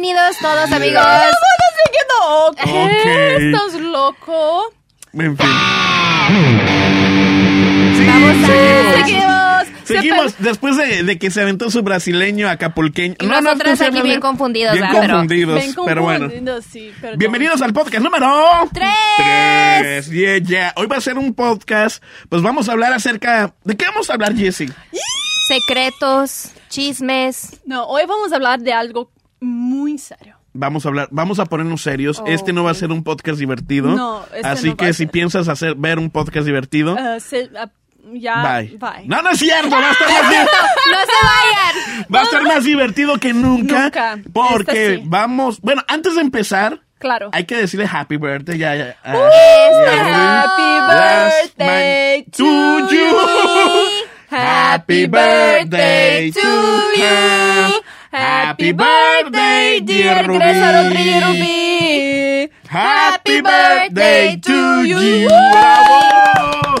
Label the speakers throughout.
Speaker 1: Bienvenidos todos, amigos.
Speaker 2: No, ¿qué?
Speaker 3: Ok.
Speaker 2: ¿Estás loco?
Speaker 3: En fin. Sí,
Speaker 1: Vamos a-
Speaker 3: seguimos.
Speaker 2: Seguimos.
Speaker 3: Seguimos después de, de que se aventó su brasileño acapulqueño.
Speaker 1: Y nosotras
Speaker 3: ¿cómo se
Speaker 1: aquí bien confundidos,
Speaker 3: Bien
Speaker 1: ¿verdad? Pero-
Speaker 3: confundidos, pero bueno.
Speaker 2: confundidos, sí.
Speaker 3: Bienvenidos al podcast número
Speaker 1: Tres.
Speaker 3: Tres. Yeah, yeah. Hoy va a ser un podcast. Pues vamos a hablar acerca. ¿De qué vamos a hablar, Jessie?
Speaker 1: Secretos, chismes.
Speaker 2: No, hoy vamos a hablar de algo muy serio.
Speaker 3: Vamos a hablar, vamos a ponernos serios.
Speaker 1: Oh,
Speaker 3: este no va a ser un podcast divertido.
Speaker 2: No, este
Speaker 3: así
Speaker 2: no va
Speaker 3: que
Speaker 2: a
Speaker 3: si
Speaker 2: ser.
Speaker 3: piensas hacer ver un podcast divertido,
Speaker 2: Ah, se- ah, ya,
Speaker 3: bye.
Speaker 2: bye.
Speaker 3: No, no es cierto. Va a estar más, di-
Speaker 1: ¡No se vayan!
Speaker 3: va a estar más divertido que nunca.
Speaker 2: Nunca.
Speaker 3: Porque
Speaker 2: Este sí.
Speaker 3: vamos. Bueno, antes de empezar,
Speaker 2: Claro.
Speaker 3: hay que decirle happy birthday. Ya, ya. ya,
Speaker 2: Happy birthday to
Speaker 3: you.
Speaker 1: Happy birthday to you.
Speaker 3: Happy birthday, dear Ruby. Happy birthday to you. ¡Bravo!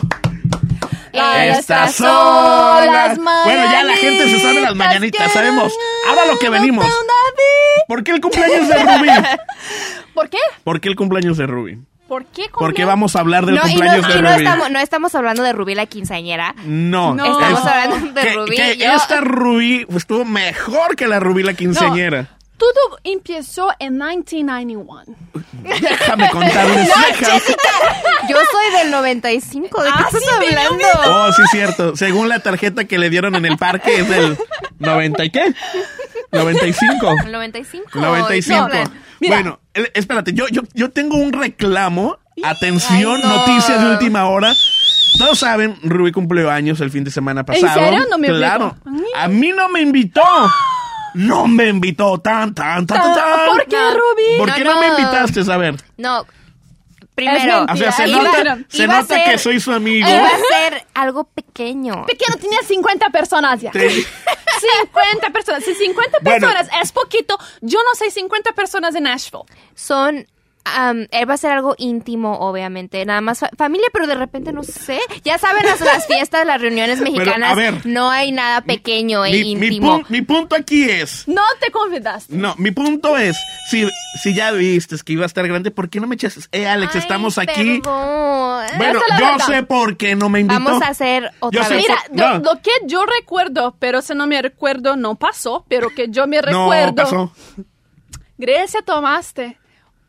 Speaker 3: Estas son las Bueno, ya la gente se sabe las mañanitas, sabemos. Ahora lo que venimos. ¿Por qué el cumpleaños de Ruby?
Speaker 2: ¿Por qué?
Speaker 3: ¿Por qué el cumpleaños de Ruby?
Speaker 2: ¿Por qué?
Speaker 3: Porque
Speaker 2: cumpleaños?
Speaker 3: vamos a hablar del
Speaker 1: No, y no,
Speaker 3: cumpleaños de
Speaker 1: y no
Speaker 3: Ruby.
Speaker 1: estamos, no estamos hablando de Rubí la quinceañera.
Speaker 3: No,
Speaker 2: No.
Speaker 1: Estamos
Speaker 3: es-
Speaker 1: hablando de
Speaker 3: que,
Speaker 1: Rubí.
Speaker 3: que
Speaker 1: Yo-
Speaker 3: esta pues, estuvo mejor que la Rubí la quinceañera.
Speaker 2: Todo empezó en 1991.
Speaker 3: Déjame contarles. déjame-
Speaker 1: Yo soy del 95. ¿De qué
Speaker 2: Ah,
Speaker 1: estás
Speaker 2: sí,
Speaker 1: hablando?
Speaker 3: Oh, sí, cierto. Según la tarjeta que le dieron en el parque es del 90 y qué? 95.
Speaker 1: El 95.
Speaker 3: 95.
Speaker 1: No,
Speaker 2: Mira.
Speaker 3: Bueno, espérate, yo, yo, yo tengo un reclamo. Atención,
Speaker 1: Ay, no.
Speaker 3: noticias de última hora. Todos saben, Rubí cumplió años el fin de semana pasado.
Speaker 2: serio? No me
Speaker 3: Claro. A mí no me invitó. No me invitó tan, tan, tan, tan, tan.
Speaker 2: ¿Por qué,
Speaker 1: No.
Speaker 2: Rubí?
Speaker 3: ¿Por
Speaker 1: No,
Speaker 3: qué no,
Speaker 1: no.
Speaker 3: me invitaste a ver?
Speaker 1: No. Primero.
Speaker 3: O sea, se
Speaker 2: Iba-
Speaker 3: nota, se
Speaker 1: iba a
Speaker 3: nota
Speaker 1: ser-
Speaker 3: que soy su amigo.
Speaker 1: Iba a ser algo pequeño.
Speaker 2: Pequeño, tenía 50 personas ya.
Speaker 3: Sí.
Speaker 2: 50 personas. Si 50
Speaker 3: Bueno.
Speaker 2: personas es poquito, yo no sé 50 personas en Nashville.
Speaker 1: Son. Él va a ser algo íntimo, obviamente. Nada más fa- familia, pero de repente no sé. Ya saben, las, las fiestas, las reuniones
Speaker 3: Pero,
Speaker 1: mexicanas,
Speaker 3: a ver.
Speaker 1: no hay nada pequeño e
Speaker 3: mi
Speaker 1: íntimo.
Speaker 3: pun- mi punto aquí es.
Speaker 2: No te convidaste.
Speaker 3: No, mi punto es, si, si ya viste que iba a estar grande, ¿por qué no me echaste? Eh, Alex,
Speaker 1: Ay,
Speaker 3: estamos aquí.
Speaker 1: perdón.
Speaker 3: Bueno, yo
Speaker 2: verdad.
Speaker 3: sé por qué no me invitó.
Speaker 1: Vamos a hacer otra
Speaker 3: Yo
Speaker 1: vez.
Speaker 2: Mira, lo,
Speaker 3: no.
Speaker 2: lo que yo recuerdo, pero si no me recuerdo, no pasó, pero que yo me
Speaker 3: No,
Speaker 2: recuerdo.
Speaker 3: pasó.
Speaker 2: Grecia, tomaste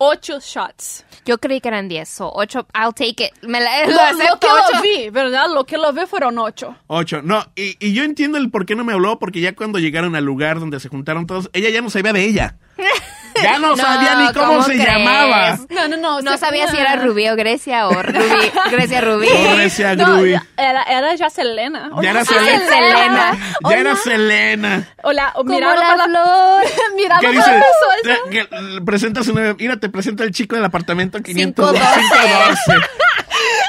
Speaker 2: ocho shots.
Speaker 1: Yo creí que eran 10 o 8. I'll take it. Me la,
Speaker 2: Lo,
Speaker 1: lo
Speaker 2: lo
Speaker 1: acepto,
Speaker 2: que
Speaker 1: ocho.
Speaker 2: lo vi, ¿verdad? Lo que lo vi fueron ocho.
Speaker 3: Ocho. No, y, y yo entiendo el por qué no me habló, porque ya cuando llegaron al lugar donde se juntaron todos, ella ya no sabía de ella. Ya no,
Speaker 1: No,
Speaker 3: sabía ni cómo,
Speaker 1: ¿cómo
Speaker 3: se
Speaker 1: crees?
Speaker 3: llamaba.
Speaker 2: No, no, no.
Speaker 1: No
Speaker 2: se-
Speaker 1: sabía si era Rubí o Grecia o Rubí, Grecia Rubí.
Speaker 3: Grecia
Speaker 2: No,
Speaker 3: Gruy.
Speaker 2: era, era ya Selena.
Speaker 3: Ya era
Speaker 2: Hola,
Speaker 3: Selena.
Speaker 1: Selena.
Speaker 3: Ya era Selena.
Speaker 2: Hola,
Speaker 1: Como
Speaker 2: mirando
Speaker 1: la flor.
Speaker 3: ¿Qué dice? que- presenta su nueva. Mira, te presenta el chico del apartamento 512.
Speaker 1: 512.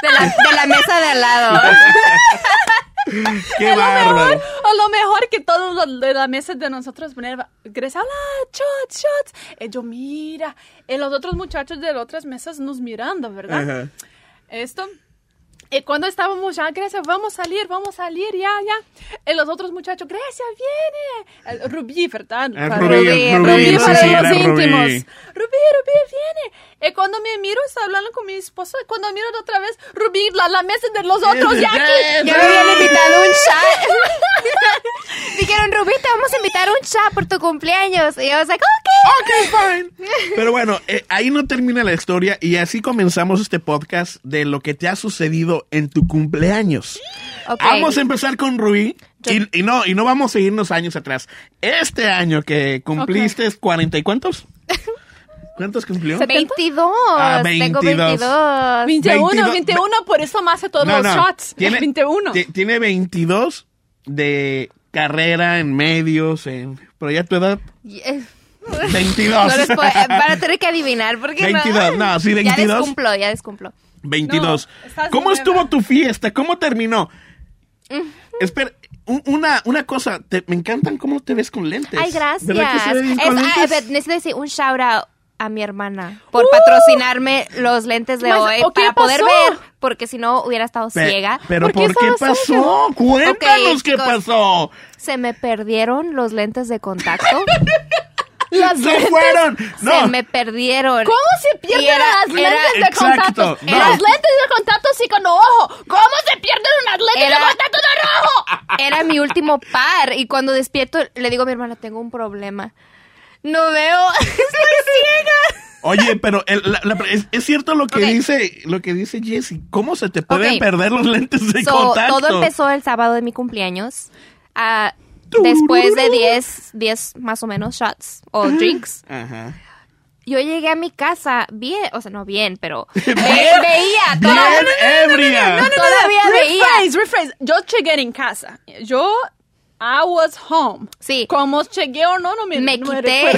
Speaker 1: De la, de la mesa de al lado.
Speaker 3: Qué
Speaker 2: A lo mejor, a lo mejor que todos los de la mesa de nosotros poner Grecia, hola, shots, shots. Y yo, mira, y los otros muchachos de las otras mesas nos mirando, ¿verdad?
Speaker 3: Ajá.
Speaker 2: Esto. Y cuando estábamos ya, Grecia, vamos a salir, vamos a salir, ya, ya. Y los otros muchachos, Grecia, viene. El Rubí, ¿verdad? Para-
Speaker 3: Rubí,
Speaker 1: Rubí,
Speaker 3: Rubí,
Speaker 1: Rubí,
Speaker 2: para
Speaker 3: sí,
Speaker 2: los íntimos.
Speaker 3: Rubí.
Speaker 2: Rubí, Rubí, viene. Y cuando me miro, está hablando con mi esposa. y Cuando miro otra vez, Rubí, la, la mesa de los otros, ya aquí.
Speaker 1: Ya me habían invitado un chat. Dijeron, Rubí, te vamos a invitar un chat por tu cumpleaños. Y yo was like, ok.
Speaker 3: Ok, fine. Pero bueno, eh, ahí no termina la historia y así comenzamos este podcast de lo que te ha sucedido en tu cumpleaños. Vamos a empezar con Rubí y, y no y no vamos a irnos años atrás. Este año que cumpliste cuarenta y cuántos? ¿Cuántos cumplió?
Speaker 1: 22.
Speaker 3: Ah,
Speaker 1: Tengo
Speaker 3: 22.
Speaker 1: 22.
Speaker 2: 21,
Speaker 3: 22,
Speaker 2: 21, por eso me hace todos
Speaker 3: No,
Speaker 2: los
Speaker 3: no.
Speaker 2: shots.
Speaker 3: Tiene,
Speaker 2: 21.
Speaker 3: ti- Tiene 22 de carrera en medios, en, pero ya tu edad,
Speaker 1: Eh,
Speaker 3: 22.
Speaker 1: No les puedo- para tener que adivinar, porque
Speaker 3: 22, no, sí, 22.
Speaker 1: Ya descumplo, ya descumplo.
Speaker 3: 22.
Speaker 2: No, estás
Speaker 3: ¿Cómo estuvo tu fiesta? ¿Cómo terminó? Espera, un- una, una cosa, te- me encantan cómo te ves con lentes.
Speaker 1: Ay, gracias. Necesito decir un shout out a mi hermana por patrocinarme los lentes de hoy
Speaker 2: ¿o qué
Speaker 1: para poder ver, porque si no hubiera estado
Speaker 3: Pe-
Speaker 1: ciega.
Speaker 3: Pero
Speaker 2: ¿Por
Speaker 3: ¿por
Speaker 2: qué
Speaker 3: pasó? Cuéntanos
Speaker 1: Ok,
Speaker 3: qué
Speaker 1: chicos.
Speaker 3: pasó.
Speaker 1: Se me perdieron los lentes de contacto.
Speaker 2: Las
Speaker 3: ¡Se
Speaker 2: lentes.
Speaker 3: fueron! No.
Speaker 1: Se me perdieron.
Speaker 2: ¿Cómo se pierden
Speaker 1: era-
Speaker 2: las lentes
Speaker 1: era-
Speaker 2: de contacto?
Speaker 3: no.
Speaker 2: Las lentes de contacto sí con ojo. ¿Cómo se pierden unas lentes
Speaker 1: Era-
Speaker 2: de contacto de rojo?
Speaker 1: Era mi último par y cuando despierto le digo a mi hermana, tengo un problema. No veo, estoy ciega.
Speaker 3: Oye, pero el- la- la- es, es cierto lo que dice lo que dice Jessie. ¿Cómo se te pueden perder los lentes de
Speaker 1: So,
Speaker 3: contacto?
Speaker 1: todo empezó el sábado de mi cumpleaños. Ah. Después de 10, 10 más o menos shots o drinks.
Speaker 3: Ajá.
Speaker 1: Yo llegué a mi casa bien, o sea, no bien, pero ve-
Speaker 3: Bien.
Speaker 1: veía,
Speaker 3: Bien
Speaker 1: todavía,
Speaker 3: ebria.
Speaker 1: todavía veía.
Speaker 2: Rephrase, rephrase. Yo llegué en casa. Yo, I was home.
Speaker 1: Sí.
Speaker 2: ¿Cómo llegué o no? No me,
Speaker 1: me
Speaker 2: no
Speaker 1: quité,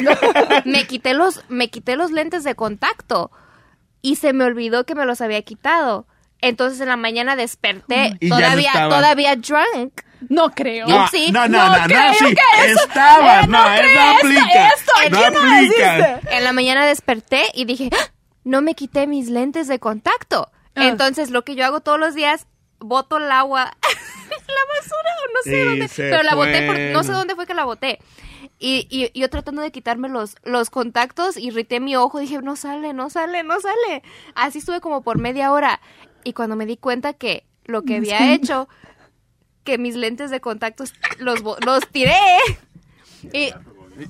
Speaker 1: me quité los, me quité los lentes de contacto y se me olvidó que me los había quitado. Entonces en la mañana desperté
Speaker 3: Y no
Speaker 1: todavía, todavía drunk.
Speaker 2: No creo.
Speaker 3: No,
Speaker 1: Sí.
Speaker 3: no, no, no, no,
Speaker 2: creo
Speaker 3: sí.
Speaker 2: que eso-
Speaker 3: Estaba,
Speaker 2: eh,
Speaker 3: no,
Speaker 2: no creo
Speaker 3: no aplica.
Speaker 2: esto
Speaker 3: no
Speaker 2: no
Speaker 3: aplica.
Speaker 1: En la mañana desperté y dije, ¡Ah! no me quité mis lentes de contacto.
Speaker 2: Ah.
Speaker 1: Entonces lo que yo hago todos los días, boto el agua la basura o no sé
Speaker 3: Sí,
Speaker 1: dónde, pero la boté, por- no sé dónde fue que la boté. Y, y yo tratando de quitarme los, los contactos, irrité mi ojo, dije, no sale, no sale, no sale. Así estuve como por media hora. Y cuando me di cuenta que lo que había hecho, que mis lentes de contactos los, bo- los tiré. Y,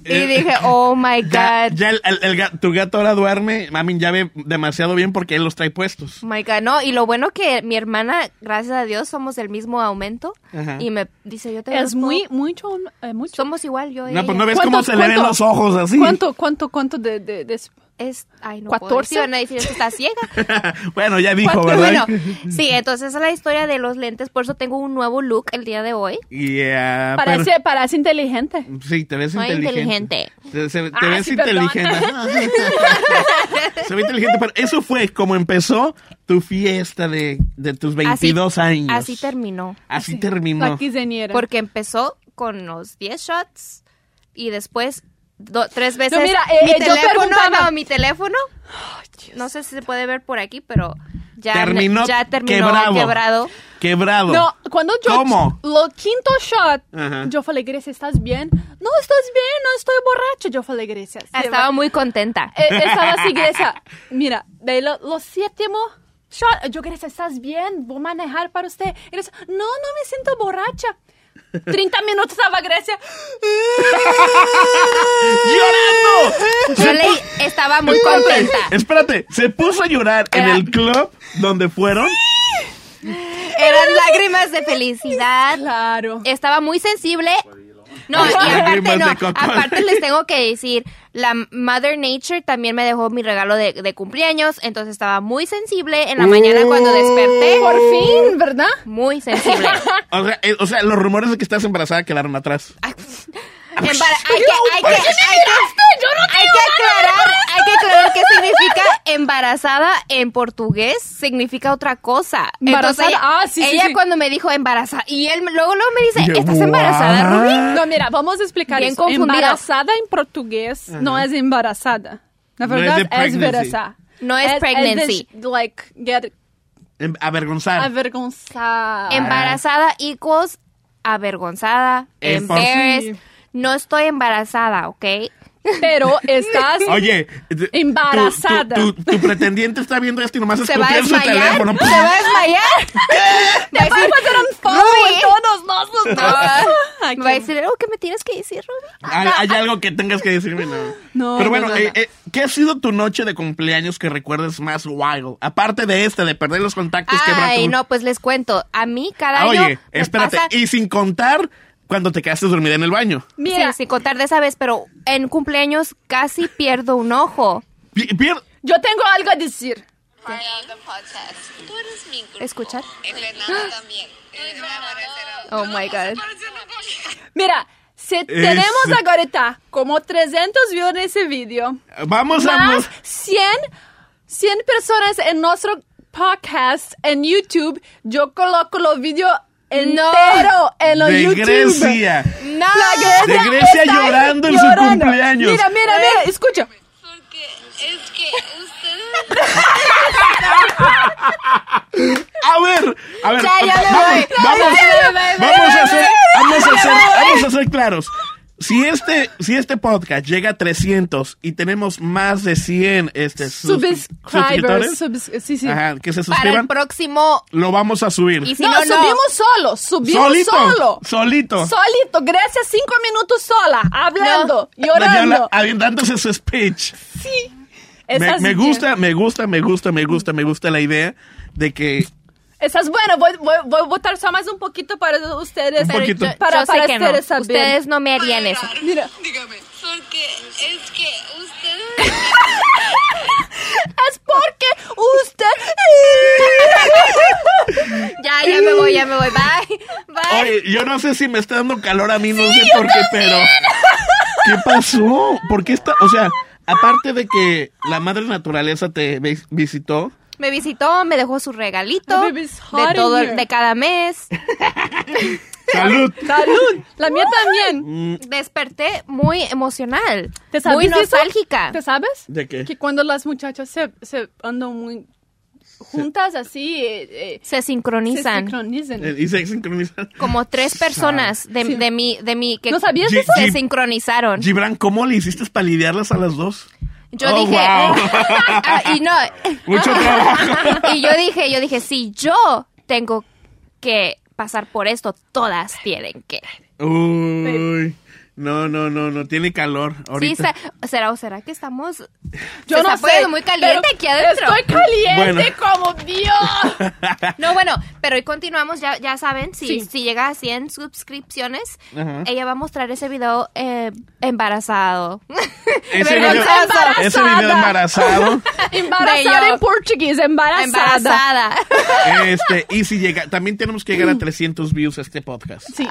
Speaker 1: y dije, oh my
Speaker 3: Eh, Ya,
Speaker 1: God.
Speaker 3: ya el, el- el tu gato ahora duerme, mami, ya ve demasiado bien porque él los trae puestos.
Speaker 1: Oh my God, no, y lo bueno que mi hermana, gracias a Dios, somos del mismo aumento.
Speaker 3: Ajá.
Speaker 1: Y me dice, yo te
Speaker 2: Es muy, mucho, eh, mucho.
Speaker 1: Somos igual, yo
Speaker 3: No, pues
Speaker 1: ella.
Speaker 3: no ves
Speaker 2: ¿Cuánto-
Speaker 3: cómo se le ven los ojos así.
Speaker 2: ¿Cuánto, cuánto, cuánto de, de, de-
Speaker 1: Es, ay, no puedo
Speaker 2: 14?
Speaker 1: decir, van a decir es que está ciega.
Speaker 3: bueno, ya dijo. ¿verdad?
Speaker 1: bueno, sí, entonces esa es la historia de los lentes, por eso tengo un nuevo look el día de hoy.
Speaker 3: Yeah,
Speaker 2: parece,
Speaker 3: pero-
Speaker 2: parece inteligente.
Speaker 3: sí, te ves
Speaker 1: Muy
Speaker 3: inteligente.
Speaker 1: inteligente.
Speaker 3: Te, se- te
Speaker 2: Ah,
Speaker 3: ves
Speaker 2: sí,
Speaker 3: inteligente. se ve inteligente, pero eso fue como empezó tu fiesta de, de tus 22 años.
Speaker 1: Así terminó.
Speaker 3: Así terminó.
Speaker 2: La quinceañera.
Speaker 1: Porque empezó con los 10 shots y después do- tres veces.
Speaker 2: No, mira, eh,
Speaker 1: mi
Speaker 2: eh, yo
Speaker 1: teléfono,
Speaker 2: preguntaba-
Speaker 1: no, mi teléfono. No sé si se puede ver por aquí, pero ya
Speaker 3: terminó,
Speaker 1: ya terminó
Speaker 3: quebrado.
Speaker 1: quebrado.
Speaker 3: Quebrado.
Speaker 2: No, cuando yo...
Speaker 3: ¿Cómo?
Speaker 2: Lo quinto shot,
Speaker 3: Ajá.
Speaker 2: yo falei, Grecia, ¿estás bien? No, estás bien, no estoy borracha. Yo falei, Grecia.
Speaker 1: Estaba muy contenta.
Speaker 2: Eh, estaba así, Grecia. Mira, de lo, lo séptimo shot, yo, Grecia, ¿estás bien? Voy a manejar para usted. Grecia, no, no me siento borracha. 30 minutos estaba Grecia.
Speaker 3: ¡Llorando!
Speaker 1: Yo le estaba muy contenta.
Speaker 3: Espérate, se puso a llorar en el club donde fueron.
Speaker 1: Eran lágrimas de felicidad.
Speaker 2: Claro.
Speaker 1: Estaba muy sensible. No, y aparte no, aparte les tengo que decir, la Mother Nature también me dejó mi regalo de, de cumpleaños, entonces estaba muy sensible en la mañana cuando desperté.
Speaker 2: Por fin, ¿verdad?
Speaker 1: Muy sensible.
Speaker 3: O sea, eh, o sea, los rumores de que estás embarazada quedaron atrás.
Speaker 1: Hay que, hay que, hay que, hay que aclarar, hay que aclarar qué significa embarazada en portugués, significa otra cosa. Entonces
Speaker 2: Embarazada,
Speaker 1: ella,
Speaker 2: ah, sí,
Speaker 1: ella
Speaker 2: sí.
Speaker 1: cuando me dijo embarazada, y él luego, luego me dice, ¿estás embarazada,
Speaker 3: "What?"
Speaker 1: Ruby?
Speaker 2: No, mira, vamos a explicar
Speaker 1: Bien
Speaker 2: eso.
Speaker 1: confundido.
Speaker 2: Embarazada en portugués no es embarazada. La
Speaker 3: No es
Speaker 2: verdad
Speaker 3: de
Speaker 2: es, embarazada.
Speaker 1: No es
Speaker 2: de
Speaker 1: pregnancy.
Speaker 2: sh- like, get
Speaker 3: Em- Avergonzar.
Speaker 2: avergonzada.
Speaker 1: Embarazada equals avergonzada,
Speaker 3: Es
Speaker 1: embarrassed. No estoy embarazada, ¿ok?
Speaker 2: Pero estás...
Speaker 3: Oye,
Speaker 2: Embarazada.
Speaker 3: Tu, tu- tu pretendiente está viendo esto y nomás
Speaker 1: ¿Se va
Speaker 3: escupió en su teléfono.
Speaker 1: ¿Se va a desmayar?
Speaker 2: Te vas a hacer un follow en todos nosotros.
Speaker 1: Me va a decir algo que me tienes que decir, Ruby.
Speaker 3: ¿Hay, hay algo que tengas que decirme? No.
Speaker 2: No,
Speaker 3: Pero bueno,
Speaker 2: no, no,
Speaker 3: eh, eh, ¿qué ha sido tu noche de cumpleaños que recuerdes más wild? Aparte de este, de perder los contactos,
Speaker 1: Ay,
Speaker 3: tu-
Speaker 1: no, pues les cuento. A mí cada
Speaker 3: Ah,
Speaker 1: año
Speaker 3: oye, espérate.
Speaker 1: pasa-
Speaker 3: Y sin contar cuando te quedaste dormida en el baño.
Speaker 2: Mira,
Speaker 1: Sí, sin contar de esa vez, pero en cumpleaños casi pierdo un ojo.
Speaker 3: Pi- pier-
Speaker 2: yo tengo algo a decir.
Speaker 4: Podcast. Tú eres mi grupo.
Speaker 1: ¿Escuchar?
Speaker 4: Fernando también.
Speaker 1: Oh my God.
Speaker 2: Mira, si tenemos ahorita como 300 views en ese video,
Speaker 3: Vamos a...
Speaker 2: más 100, 100 personas en nuestro podcast en YouTube, yo coloco los videos entero en los
Speaker 3: de
Speaker 2: YouTube.
Speaker 3: Grecia.
Speaker 1: No.
Speaker 2: La
Speaker 3: De Grecia llorando en su cumpleaños.
Speaker 2: Mira, mira, mira, escucha.
Speaker 4: Porque es que ustedes
Speaker 3: A ver, a ver.
Speaker 1: Ya, ya
Speaker 3: vamos,
Speaker 1: voy.
Speaker 3: vamos, vamos a hacer, vamos a hacer, vamos a ser claros. Si este, si este podcast llega a 300 y tenemos más de 100 este, sus-
Speaker 2: Subscribers.
Speaker 3: suscriptores,
Speaker 2: subs- sí, sí.
Speaker 3: ajá, que se
Speaker 1: Para el
Speaker 3: suscriban,
Speaker 1: próximo.
Speaker 3: lo vamos a subir.
Speaker 1: Y si
Speaker 2: no,
Speaker 1: no, no.
Speaker 2: subimos solo, subimos
Speaker 3: solito,
Speaker 2: solo.
Speaker 3: solito.
Speaker 2: Solito, gracias, cinco minutos sola, hablando,
Speaker 3: La Yola
Speaker 2: llorando.
Speaker 3: aventándose su speech. Me,
Speaker 2: Esas-
Speaker 3: me gusta, me gusta, me gusta, me gusta, me gusta la idea de que
Speaker 2: Esa es buena, voy, voy, voy a votar solo más un poquito para ustedes.
Speaker 3: Un poquito.
Speaker 2: Para,
Speaker 1: Yo
Speaker 2: para
Speaker 1: que no.
Speaker 2: ustedes saber.
Speaker 1: Ustedes no me harían eso.
Speaker 2: Mira,
Speaker 4: Dígame. Porque es que ustedes...
Speaker 2: es porque usted...
Speaker 1: Ya, ya me voy, ya me voy. Bye. Bye.
Speaker 3: Oye, yo no sé si me está dando calor a mí, no sé por qué, pero. ¿Qué pasó? ¿Por qué está.? O sea, aparte de que la madre naturaleza te vis- visitó,
Speaker 1: Me visitó, me dejó su regalito de todo, de cada mes.
Speaker 3: ¡Salud!
Speaker 2: Salud. La mía también.
Speaker 3: Mm,
Speaker 1: Desperté muy emocional,
Speaker 2: ¿Te sabes
Speaker 1: muy
Speaker 2: eso?
Speaker 1: nostálgica.
Speaker 2: ¿Te sabes?
Speaker 3: ¿De qué?
Speaker 2: Que cuando las muchachas se, se andan muy juntas así, eh, eh,
Speaker 1: Se
Speaker 2: se
Speaker 1: sincronizan
Speaker 2: sincronizan.
Speaker 3: Eh, Y se sincronizan.
Speaker 1: como tres personas de,
Speaker 2: Sí.
Speaker 1: de mi, de mi que
Speaker 2: ¿No sabías
Speaker 3: Gi-
Speaker 2: eso?
Speaker 1: se
Speaker 3: Gi-
Speaker 1: sincronizaron.
Speaker 3: Gibran, ¿cómo le hiciste para lidiarlas a las dos?
Speaker 1: Yo
Speaker 3: Oh,
Speaker 1: dije,
Speaker 3: wow.
Speaker 1: Ah, y no,
Speaker 3: Mucho trabajo.
Speaker 1: y yo dije, yo dije, si yo tengo que pasar por esto, todas tienen que.
Speaker 3: Uy. No, no, no, no. Tiene calor
Speaker 1: Sí,
Speaker 3: ahorita.
Speaker 1: será o será que estamos
Speaker 2: Yo
Speaker 1: se
Speaker 2: no
Speaker 1: está
Speaker 2: sé.
Speaker 1: muy caliente aquí adentro.
Speaker 2: Estoy caliente
Speaker 3: Bueno.
Speaker 2: como Dios.
Speaker 1: No, bueno, pero hoy continuamos, ya, ya saben, si,
Speaker 2: Sí.
Speaker 1: si llega a 100 suscripciones,
Speaker 3: Ajá.
Speaker 1: ella va a mostrar ese video eh, embarazado.
Speaker 3: Ese video,
Speaker 2: Embarazada.
Speaker 3: ese video embarazado.
Speaker 2: Embarazada en portugués, embarazada.
Speaker 1: embarazada.
Speaker 3: Este, y si llega, también tenemos que llegar a 300 views a este podcast.
Speaker 2: Sí.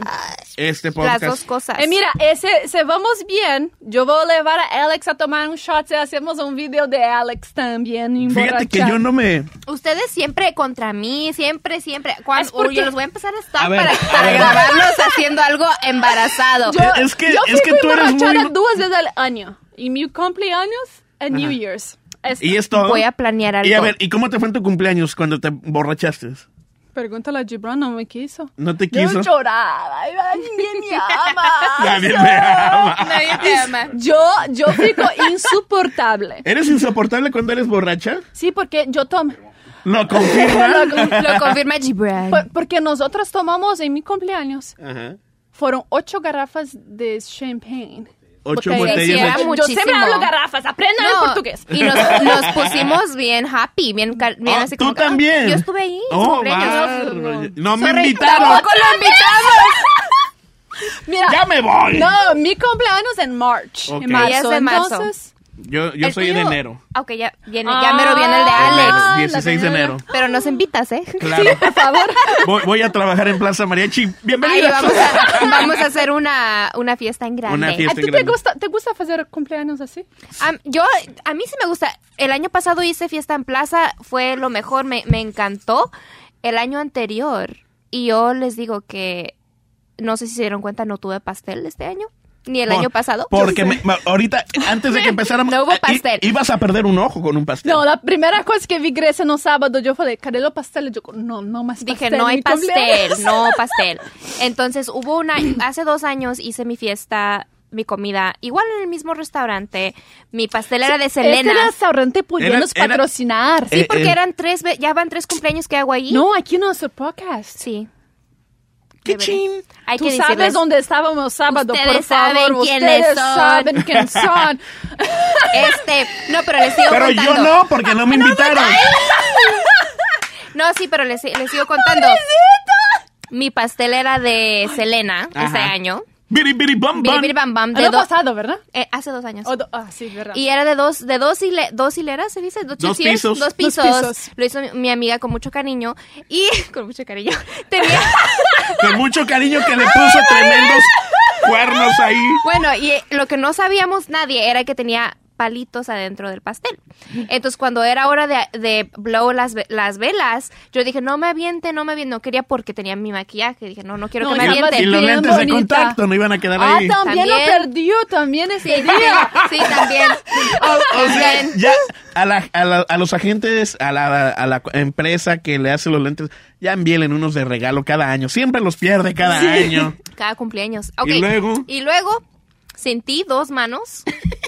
Speaker 3: Este
Speaker 1: Las
Speaker 3: podcast.
Speaker 1: dos cosas.
Speaker 2: Eh, mira, ese, se vamos bien, yo voy a llevar a Alex a tomar un shot y hacemos un video de Alex también.
Speaker 3: Fíjate que yo no me.
Speaker 1: Ustedes siempre contra mí, siempre, siempre. Cuando,
Speaker 2: porque-
Speaker 1: yo los voy a empezar a estar
Speaker 3: A ver,
Speaker 1: para,
Speaker 3: a
Speaker 1: para grabarlos haciendo algo embarazado.
Speaker 2: Yo,
Speaker 3: Es que-
Speaker 2: yo
Speaker 3: es que tú eres muy-
Speaker 2: dos veces al año. Y mi cumpleaños en New. Year's. Es-
Speaker 3: Y es todo.
Speaker 1: Voy a planear algo.
Speaker 3: Y a ver, ¿y cómo te fue en tu cumpleaños cuando te borrachaste?
Speaker 2: Pregúntale a Gibran, no me quiso.
Speaker 3: ¿No te
Speaker 2: Yo
Speaker 3: quiso?
Speaker 2: lloraba, ay, nadie me ama.
Speaker 3: Nadie me ama.
Speaker 1: Nadie te ama.
Speaker 2: Yo, yo fico insoportable.
Speaker 3: ¿Eres insoportable cuando eres borracha?
Speaker 2: Sí, porque yo tomo.
Speaker 3: ¿Lo confirma?
Speaker 1: Lo confirma Gibran.
Speaker 2: Por- Porque nosotros tomamos en mi cumpleaños.
Speaker 3: Ajá.
Speaker 2: Fueron ocho garrafas de champagne.
Speaker 3: Ocho
Speaker 2: Botellas.
Speaker 3: botellas de...
Speaker 2: Yo siempre hablo garrafas, aprendan el
Speaker 1: No,
Speaker 2: portugués.
Speaker 1: Y nos, nos pusimos bien happy, bien, bien
Speaker 3: Ah,
Speaker 1: así
Speaker 3: ¿Tú
Speaker 1: como que, ah,
Speaker 3: también?
Speaker 1: yo estuve ahí.
Speaker 3: Oh, bárbaro. No me
Speaker 1: Sorry,
Speaker 3: invitaron.
Speaker 1: Tampoco lo invitamos.
Speaker 2: Mira,
Speaker 3: ¡Ya me voy!
Speaker 2: no, mi cumpleaños en March.
Speaker 3: Ok.
Speaker 2: En marzo.
Speaker 1: De marzo.
Speaker 2: Entonces,
Speaker 3: Yo, yo soy de
Speaker 1: tuyo-
Speaker 3: enero.
Speaker 1: Ok, ya, viene, ya mero viene el de
Speaker 2: Ah,
Speaker 1: Alex.
Speaker 2: la
Speaker 3: 16 de
Speaker 2: tenera.
Speaker 3: enero.
Speaker 1: Pero nos invitas, ¿eh?
Speaker 3: Claro.
Speaker 2: por favor.
Speaker 3: Voy, voy a trabajar en Plaza Mariachi. Bienvenida.
Speaker 1: vamos a, vamos a hacer una, una fiesta en grande.
Speaker 3: Una
Speaker 2: ¿A ti te
Speaker 3: grande.
Speaker 2: gusta, te gusta hacer cumpleaños así?
Speaker 1: Yo, a mí sí me gusta. El año pasado hice fiesta en plaza, fue lo mejor, me, me encantó. El año anterior, y yo les digo que, no sé si se dieron cuenta, no tuve pastel este año, ni el
Speaker 3: Por-
Speaker 1: año pasado.
Speaker 3: Porque me- ahorita, antes de que empezáramos,
Speaker 1: No hubo
Speaker 3: eh, i-
Speaker 1: pastel.
Speaker 3: ibas a perder un ojo con un pastel.
Speaker 2: No, la primera cosa que vi Grecia no sábado, yo falei, ¿cadê los pasteles? Yo, no, no más
Speaker 1: Dije,
Speaker 2: pastel
Speaker 1: no
Speaker 2: en
Speaker 1: hay pastel,
Speaker 2: cumpleaños".
Speaker 1: no pastel. Entonces hubo una, hace dos años hice mi fiesta, mi comida, igual en el mismo restaurante. Mi pastel era de Selena.
Speaker 2: Este restaurante
Speaker 3: Era- era-
Speaker 2: patrocinar.
Speaker 1: Sí,
Speaker 3: Eh,
Speaker 1: porque
Speaker 3: eh.
Speaker 1: eran tres, ya van tres cumpleaños que hago ahí.
Speaker 2: No, aquí no es el podcast.
Speaker 1: Sí.
Speaker 3: ¡Qué
Speaker 1: debería.
Speaker 3: chin!
Speaker 1: Hay
Speaker 2: Tú
Speaker 1: que
Speaker 2: sabes
Speaker 1: decirles,
Speaker 2: dónde estábamos sábado,
Speaker 1: Ustedes
Speaker 2: por favor.
Speaker 1: saben quiénes
Speaker 2: Ustedes
Speaker 1: son.
Speaker 2: saben quién son.
Speaker 1: este, no, pero les sigo
Speaker 3: Pero
Speaker 1: contando.
Speaker 3: yo no, porque no me invitaron.
Speaker 1: No, sí, pero les, les sigo contando. Mi pastel era de Selena este
Speaker 3: Ajá.
Speaker 1: año.
Speaker 3: Biri, biri, bam, bam.
Speaker 1: bam, bam, de
Speaker 2: Año
Speaker 1: do-
Speaker 2: pasado, ¿verdad?
Speaker 1: eh, hace dos años.
Speaker 2: Do- ah, sí, verdad.
Speaker 1: Y era de dos, de dos, hile- dos hileras, ¿se dice? Dos,
Speaker 3: Dos
Speaker 1: sí es,
Speaker 3: pisos.
Speaker 1: Dos
Speaker 2: Dos
Speaker 1: pisos.
Speaker 2: pisos.
Speaker 1: Lo hizo mi, mi amiga con mucho cariño. Y, con mucho cariño. Tenía,
Speaker 3: Con mucho cariño que le puso tremendos cuernos ahí.
Speaker 1: bueno, y lo que no sabíamos nadie era que tenía palitos adentro del pastel. Entonces, cuando era hora de, de blow las, ve- las velas, yo dije, no me aviente, no me aviente. No quería porque tenía mi maquillaje. Dije, no, no quiero
Speaker 2: No,
Speaker 1: que me avienten.
Speaker 3: Y los lentes de contacto no iban a quedar
Speaker 2: Ah,
Speaker 3: ahí.
Speaker 2: también, lo
Speaker 1: También.
Speaker 2: perdió, también ese
Speaker 1: Sí,
Speaker 2: día.
Speaker 1: sí, también.
Speaker 3: O sea,
Speaker 1: También.
Speaker 3: ya a, la- a la- a los agentes, a la, a la empresa que le hace los lentes, ya envíen unos de regalo cada año. Siempre los pierde cada año.
Speaker 1: Cada cumpleaños. Ok.
Speaker 3: ¿Y luego?
Speaker 1: Y luego, sentí dos manos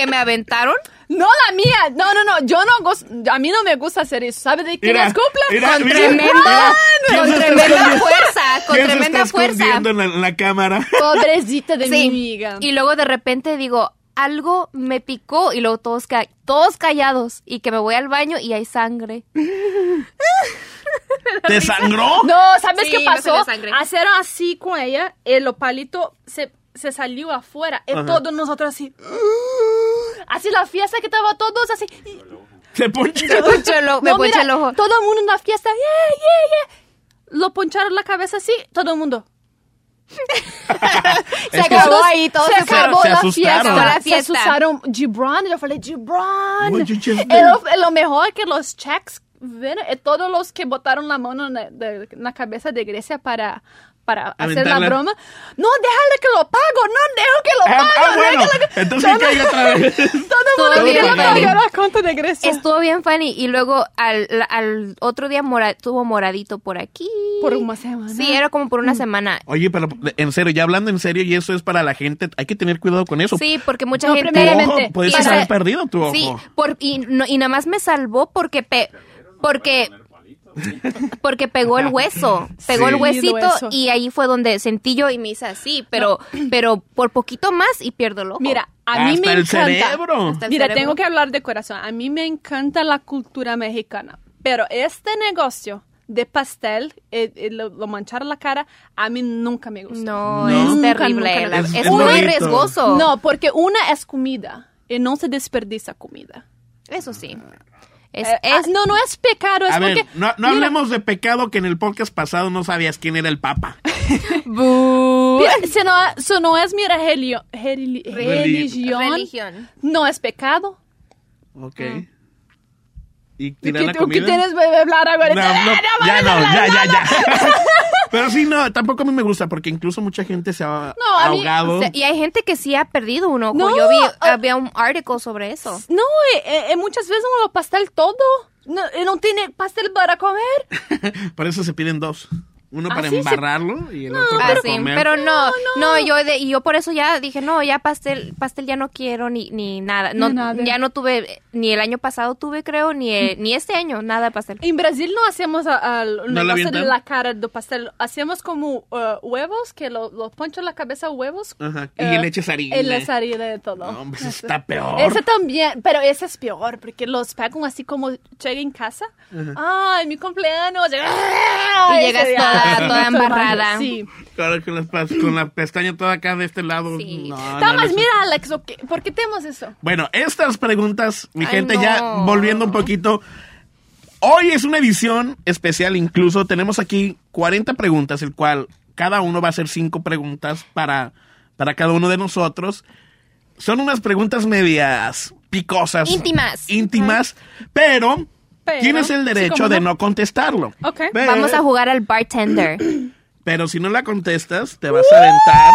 Speaker 1: que me aventaron
Speaker 2: No la mía. No, no, no. Yo no gos- A mí no me gusta hacer eso. ¿Sabe de quién es cumple?
Speaker 1: con
Speaker 3: mira,
Speaker 1: tremenda,
Speaker 3: mira. ¿Quién
Speaker 1: con tremenda fuerza, con
Speaker 3: ¿Quién se
Speaker 1: tremenda
Speaker 3: está
Speaker 1: fuerza.
Speaker 3: en la, en la cámara?
Speaker 2: Pobrecita de mi
Speaker 1: Sí.
Speaker 2: amiga.
Speaker 1: Y luego de repente digo, algo me picó y luego todos, ca- todos callados y que me voy al baño y hay sangre.
Speaker 3: ¿Te sangró?
Speaker 2: No, ¿sabes
Speaker 1: Sí,
Speaker 2: qué pasó? Hicieron así con ella, el palito se, se salió afuera. Y todos nosotros así. Así la fiesta que estaba todos así.
Speaker 3: Se
Speaker 1: ponchó el ojo. Me
Speaker 2: No,
Speaker 1: ponchó
Speaker 2: mira,
Speaker 1: el ojo.
Speaker 2: Todo el mundo en la fiesta. Yeah, yeah, yeah. Lo poncharon la cabeza así, todo el mundo.
Speaker 1: Se
Speaker 3: Es que
Speaker 1: acabó
Speaker 2: Todos-
Speaker 1: ahí, todo
Speaker 2: se
Speaker 1: se
Speaker 2: acabó
Speaker 3: se
Speaker 2: la fiesta.
Speaker 1: La
Speaker 2: Se
Speaker 1: fiesta.
Speaker 2: asustaron. Gibran, yo falei, Gibran. Lo, lo mejor que los checks, ven, eh, todos los que botaron la mano en la, de- en la cabeza de Grecia para, para hacer la broma. No, déjale que lo pago, no, dejo que lo
Speaker 3: Ah,
Speaker 2: pago.
Speaker 3: ah, bueno.
Speaker 2: déjalo que-
Speaker 3: Entonces
Speaker 2: todo,
Speaker 3: cae otra vez.
Speaker 2: todo el mundo pagar la cuenta de Grecia.
Speaker 1: Estuvo bien funny y luego al, al otro día mora, tuvo moradito por aquí.
Speaker 2: Por una semana.
Speaker 1: Sí, era como por una semana.
Speaker 3: Oye, pero en serio, ya hablando en serio, y eso es para la gente, hay que tener cuidado con eso.
Speaker 1: Sí, porque mucha
Speaker 2: No,
Speaker 1: gente...
Speaker 3: Ojo, puedes haber perdido tu ojo.
Speaker 1: Sí, por, y, no- y nada más me salvó porque pe- porque porque pegó el hueso, pegó
Speaker 3: Sí.
Speaker 1: el
Speaker 2: Sí,
Speaker 1: huesito
Speaker 2: hueso.
Speaker 1: y ahí fue donde sentí yo y me hice así, pero pero por poquito más y pierdo el ojo.
Speaker 2: Mira, a mí
Speaker 3: Hasta
Speaker 2: me
Speaker 3: el
Speaker 2: encanta.
Speaker 3: cerebro.
Speaker 1: Hasta el
Speaker 2: Mira,
Speaker 1: cerebro.
Speaker 2: tengo que hablar de corazón. A mí me encanta la cultura mexicana, pero este negocio de pastel, eh, eh, lo, lo manchar la cara, a mí nunca me gusta.
Speaker 1: no,
Speaker 3: No.
Speaker 1: es
Speaker 2: Nunca,
Speaker 1: terrible,
Speaker 2: nunca,
Speaker 1: es,
Speaker 3: Es
Speaker 1: muy riesgoso.
Speaker 2: No, porque una es comida y no se desperdicia comida.
Speaker 1: eso sí. Es,
Speaker 2: Eh,
Speaker 1: es-
Speaker 2: ah, no, no es pecado, es
Speaker 3: A ver,
Speaker 2: porque...
Speaker 3: no, no hablemos de pecado que en el podcast pasado no sabías quién era el Papa.
Speaker 2: si no, si no es mi religio- religión,
Speaker 1: religión.
Speaker 2: no es pecado.
Speaker 3: Ok.
Speaker 1: Mm.
Speaker 3: ¿Y
Speaker 2: ¿Qué,
Speaker 3: tirar la
Speaker 2: tú- qué
Speaker 3: comida?
Speaker 2: tienes que hablar ahora?
Speaker 3: No, no,
Speaker 2: No,
Speaker 3: ya no, ya, ya, ya. Pero sí, no, tampoco a mí me gusta porque incluso mucha gente se ha
Speaker 2: No, mí-
Speaker 3: ahogado.
Speaker 1: O sea, y hay gente que sí ha perdido un ojo.
Speaker 2: No,
Speaker 1: Yo vi,
Speaker 2: ah.
Speaker 1: había un artículo sobre eso.
Speaker 2: No, eh, eh, muchas veces uno pastel todo. No, eh, no tiene pastel para comer.
Speaker 3: Por eso se piden dos. Uno
Speaker 2: Ah,
Speaker 3: para
Speaker 2: sí.
Speaker 3: embarrarlo y el otro para
Speaker 1: sí,
Speaker 3: comer.
Speaker 1: pero no, no, yo de, y yo por eso ya dije, no, ya pastel, pastel ya no quiero ni, ni nada. No,
Speaker 2: nada.
Speaker 1: ya no tuve, ni el año pasado tuve, creo, ni, el- ni este año, nada de pastel.
Speaker 2: En Brasil no hacemos a- al
Speaker 3: ¿No la
Speaker 2: de la cara del pastel. Hacemos como uh, huevos, que lo, lo poncho en la cabeza huevos.
Speaker 3: Ajá, y
Speaker 2: Eh,
Speaker 3: le eches harina.
Speaker 2: Y le eches harina de todo.
Speaker 3: No, pues está peor.
Speaker 2: Ese también, pero ese es peor, porque los pegan así como llega en casa. Ay, mi cumpleaños.
Speaker 1: Y llegas. Toda- toda embarrada.
Speaker 2: Sí.
Speaker 3: Claro, con, las con la pestaña toda acá de este lado.
Speaker 1: Sí.
Speaker 3: No,
Speaker 2: mira, Alex. ¿por qué tenemos eso?
Speaker 3: Bueno, estas preguntas, mi
Speaker 1: Ay,
Speaker 3: gente,
Speaker 1: no.
Speaker 3: ya volviendo un poquito. Hoy es una edición especial, incluso tenemos aquí 40 preguntas, el cual cada uno va a hacer 5 preguntas para, para cada uno de nosotros. Son unas preguntas medias picosas.
Speaker 1: Íntimas.
Speaker 3: Íntimas, pero,
Speaker 2: Pero,
Speaker 3: tienes el derecho de
Speaker 2: no.
Speaker 3: contestarlo.
Speaker 2: Ok.
Speaker 3: Pero-
Speaker 1: Vamos a jugar al bartender.
Speaker 3: Pero si no la contestas, te vas a aventar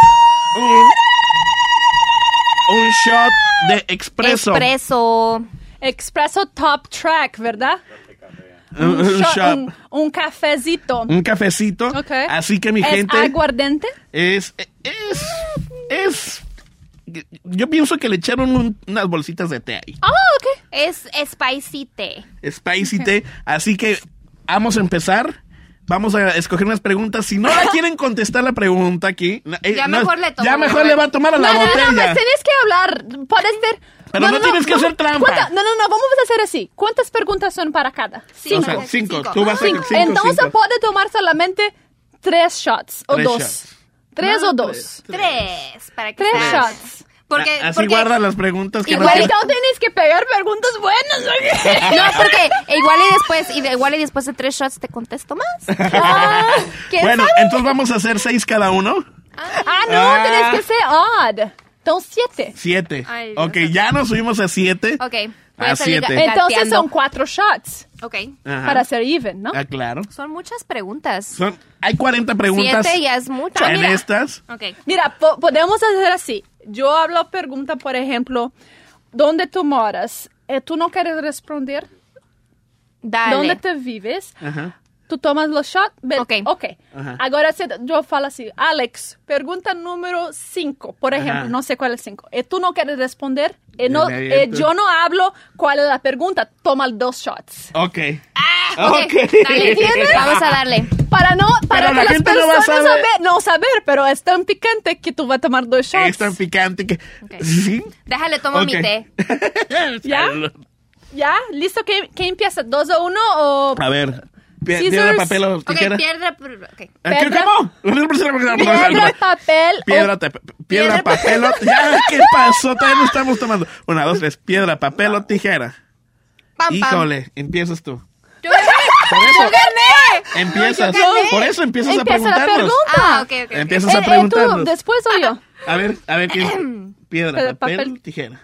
Speaker 3: un, un shot de expreso.
Speaker 1: Expreso.
Speaker 2: Expreso Top Track, ¿verdad?
Speaker 3: Un, un
Speaker 2: shot- un- un cafecito.
Speaker 3: un cafecito.
Speaker 2: Ok.
Speaker 3: Así que mi
Speaker 2: ¿Es
Speaker 3: gente
Speaker 2: aguardente?
Speaker 3: es es es yo pienso que le echaron un- unas bolsitas de té ahí.
Speaker 2: Ah, ok.
Speaker 1: Es spicy tea.
Speaker 3: Spicy té. Así que vamos a empezar. Vamos a escoger unas preguntas. Si no la quieren contestar la pregunta aquí, eh,
Speaker 1: Ya
Speaker 3: no,
Speaker 1: mejor le tomo,
Speaker 3: Ya mejor le va a tomar a la
Speaker 2: no, no,
Speaker 3: botella.
Speaker 2: no, me tienes que hablar. Puedes ser.
Speaker 3: Pero no tienes que hacer trampa.
Speaker 2: ¿Cuánta- No, no, no, vamos a hacer así. ¿Cuántas preguntas son para cada?
Speaker 3: O
Speaker 1: Cinco.
Speaker 3: sea, cinco.
Speaker 1: Cinco.
Speaker 3: Tú vas a
Speaker 2: Cinco.
Speaker 3: cinco,
Speaker 2: Entonces puede tomar solamente tres shots o
Speaker 3: Tres
Speaker 2: dos.
Speaker 3: shots.
Speaker 2: Tres
Speaker 3: No,
Speaker 2: o dos.
Speaker 3: tres.
Speaker 1: Tres. Para que
Speaker 2: Tres
Speaker 1: sea-
Speaker 2: shots.
Speaker 1: Porque,
Speaker 3: Así
Speaker 1: porque-
Speaker 3: guarda las preguntas que no
Speaker 1: Igual
Speaker 2: no tienes que pegar preguntas buenas.
Speaker 1: No, porque igual y después, y de- igual y después de tres shots te contesto más.
Speaker 2: Ah, ¿quién
Speaker 3: Bueno,
Speaker 2: sabe?
Speaker 3: entonces vamos a hacer seis cada uno.
Speaker 2: Ah, no,
Speaker 3: Ah.
Speaker 2: tienes que ser odd. Entonces, siete.
Speaker 3: Siete.
Speaker 1: Ay,
Speaker 3: ok, ya nos subimos a siete.
Speaker 1: Ok.
Speaker 3: Ah,
Speaker 1: a ga-
Speaker 2: Entonces
Speaker 1: gateando.
Speaker 2: son cuatro shots
Speaker 1: Ok.
Speaker 3: Ajá.
Speaker 2: para ser even, ¿no?
Speaker 3: Ah, claro.
Speaker 1: Son muchas preguntas.
Speaker 3: Son, hay 40 preguntas
Speaker 1: Siete ya es mucho.
Speaker 3: en
Speaker 1: Mira.
Speaker 3: estas.
Speaker 1: Ok.
Speaker 2: Mira, po- podemos hacer así. Yo hablo pregunta, por ejemplo, ¿dónde tú moras? Eh, ¿Tú no quieres responder?
Speaker 1: Dale.
Speaker 2: ¿Dónde te vives?
Speaker 3: Ajá.
Speaker 2: Tu tomas los shots? Be-
Speaker 1: Ok.
Speaker 2: Ok.
Speaker 3: Ajá.
Speaker 2: Agora se, eu falo assim, Alex, pergunta número 5, por exemplo,
Speaker 3: Ajá.
Speaker 2: não sei qual é 5. E tu não queres responder, e, no, e
Speaker 3: aviento.
Speaker 2: eu não hablo qual é a pergunta, toma dos shots.
Speaker 3: Ok.
Speaker 1: Ok, dale, vamos a darle.
Speaker 2: Para no, para
Speaker 3: Pero la
Speaker 2: que las
Speaker 3: gente no va a
Speaker 2: personas
Speaker 3: saber.
Speaker 2: saber- no saber, pero es tan picante que tú vas a tomar dos shots.
Speaker 3: Es tan picante que...
Speaker 1: Ok.
Speaker 3: ¿Sí?
Speaker 1: Déjale, tomo mi té.
Speaker 2: ¿Ya? ¿Ya? ¿Listo? ¿Quién, quién empieza? ¿Dos o uno o...?
Speaker 3: A ver. Piedra, papel o tijera.
Speaker 1: piedra. pr- ok.
Speaker 3: ¿Ah, ¿qué-
Speaker 2: Piedra.
Speaker 3: ¿Cómo?
Speaker 2: Piedra, papel
Speaker 3: Piedra, piedra, papel o... Ya, ¿qué pasó? Todavía no estamos tomando. Una, dos, tres. Piedra, papel o tijera.
Speaker 1: Pam, pam.
Speaker 3: Híjole, empiezas tú.
Speaker 1: Yo
Speaker 3: eso,
Speaker 1: gané.
Speaker 3: empiezas.
Speaker 1: yo gané.
Speaker 3: Por eso empiezas a
Speaker 2: Empieza la
Speaker 3: preguntarnos.
Speaker 2: pregunta.
Speaker 1: Ah, ok, ok. ok.
Speaker 3: Empiezas
Speaker 2: Eh,
Speaker 3: a
Speaker 2: eh,
Speaker 3: preguntarnos.
Speaker 2: tú, después yo.
Speaker 3: A ver, a ver, ¿qué es? Piedra, papel,
Speaker 2: papel.
Speaker 3: tijera.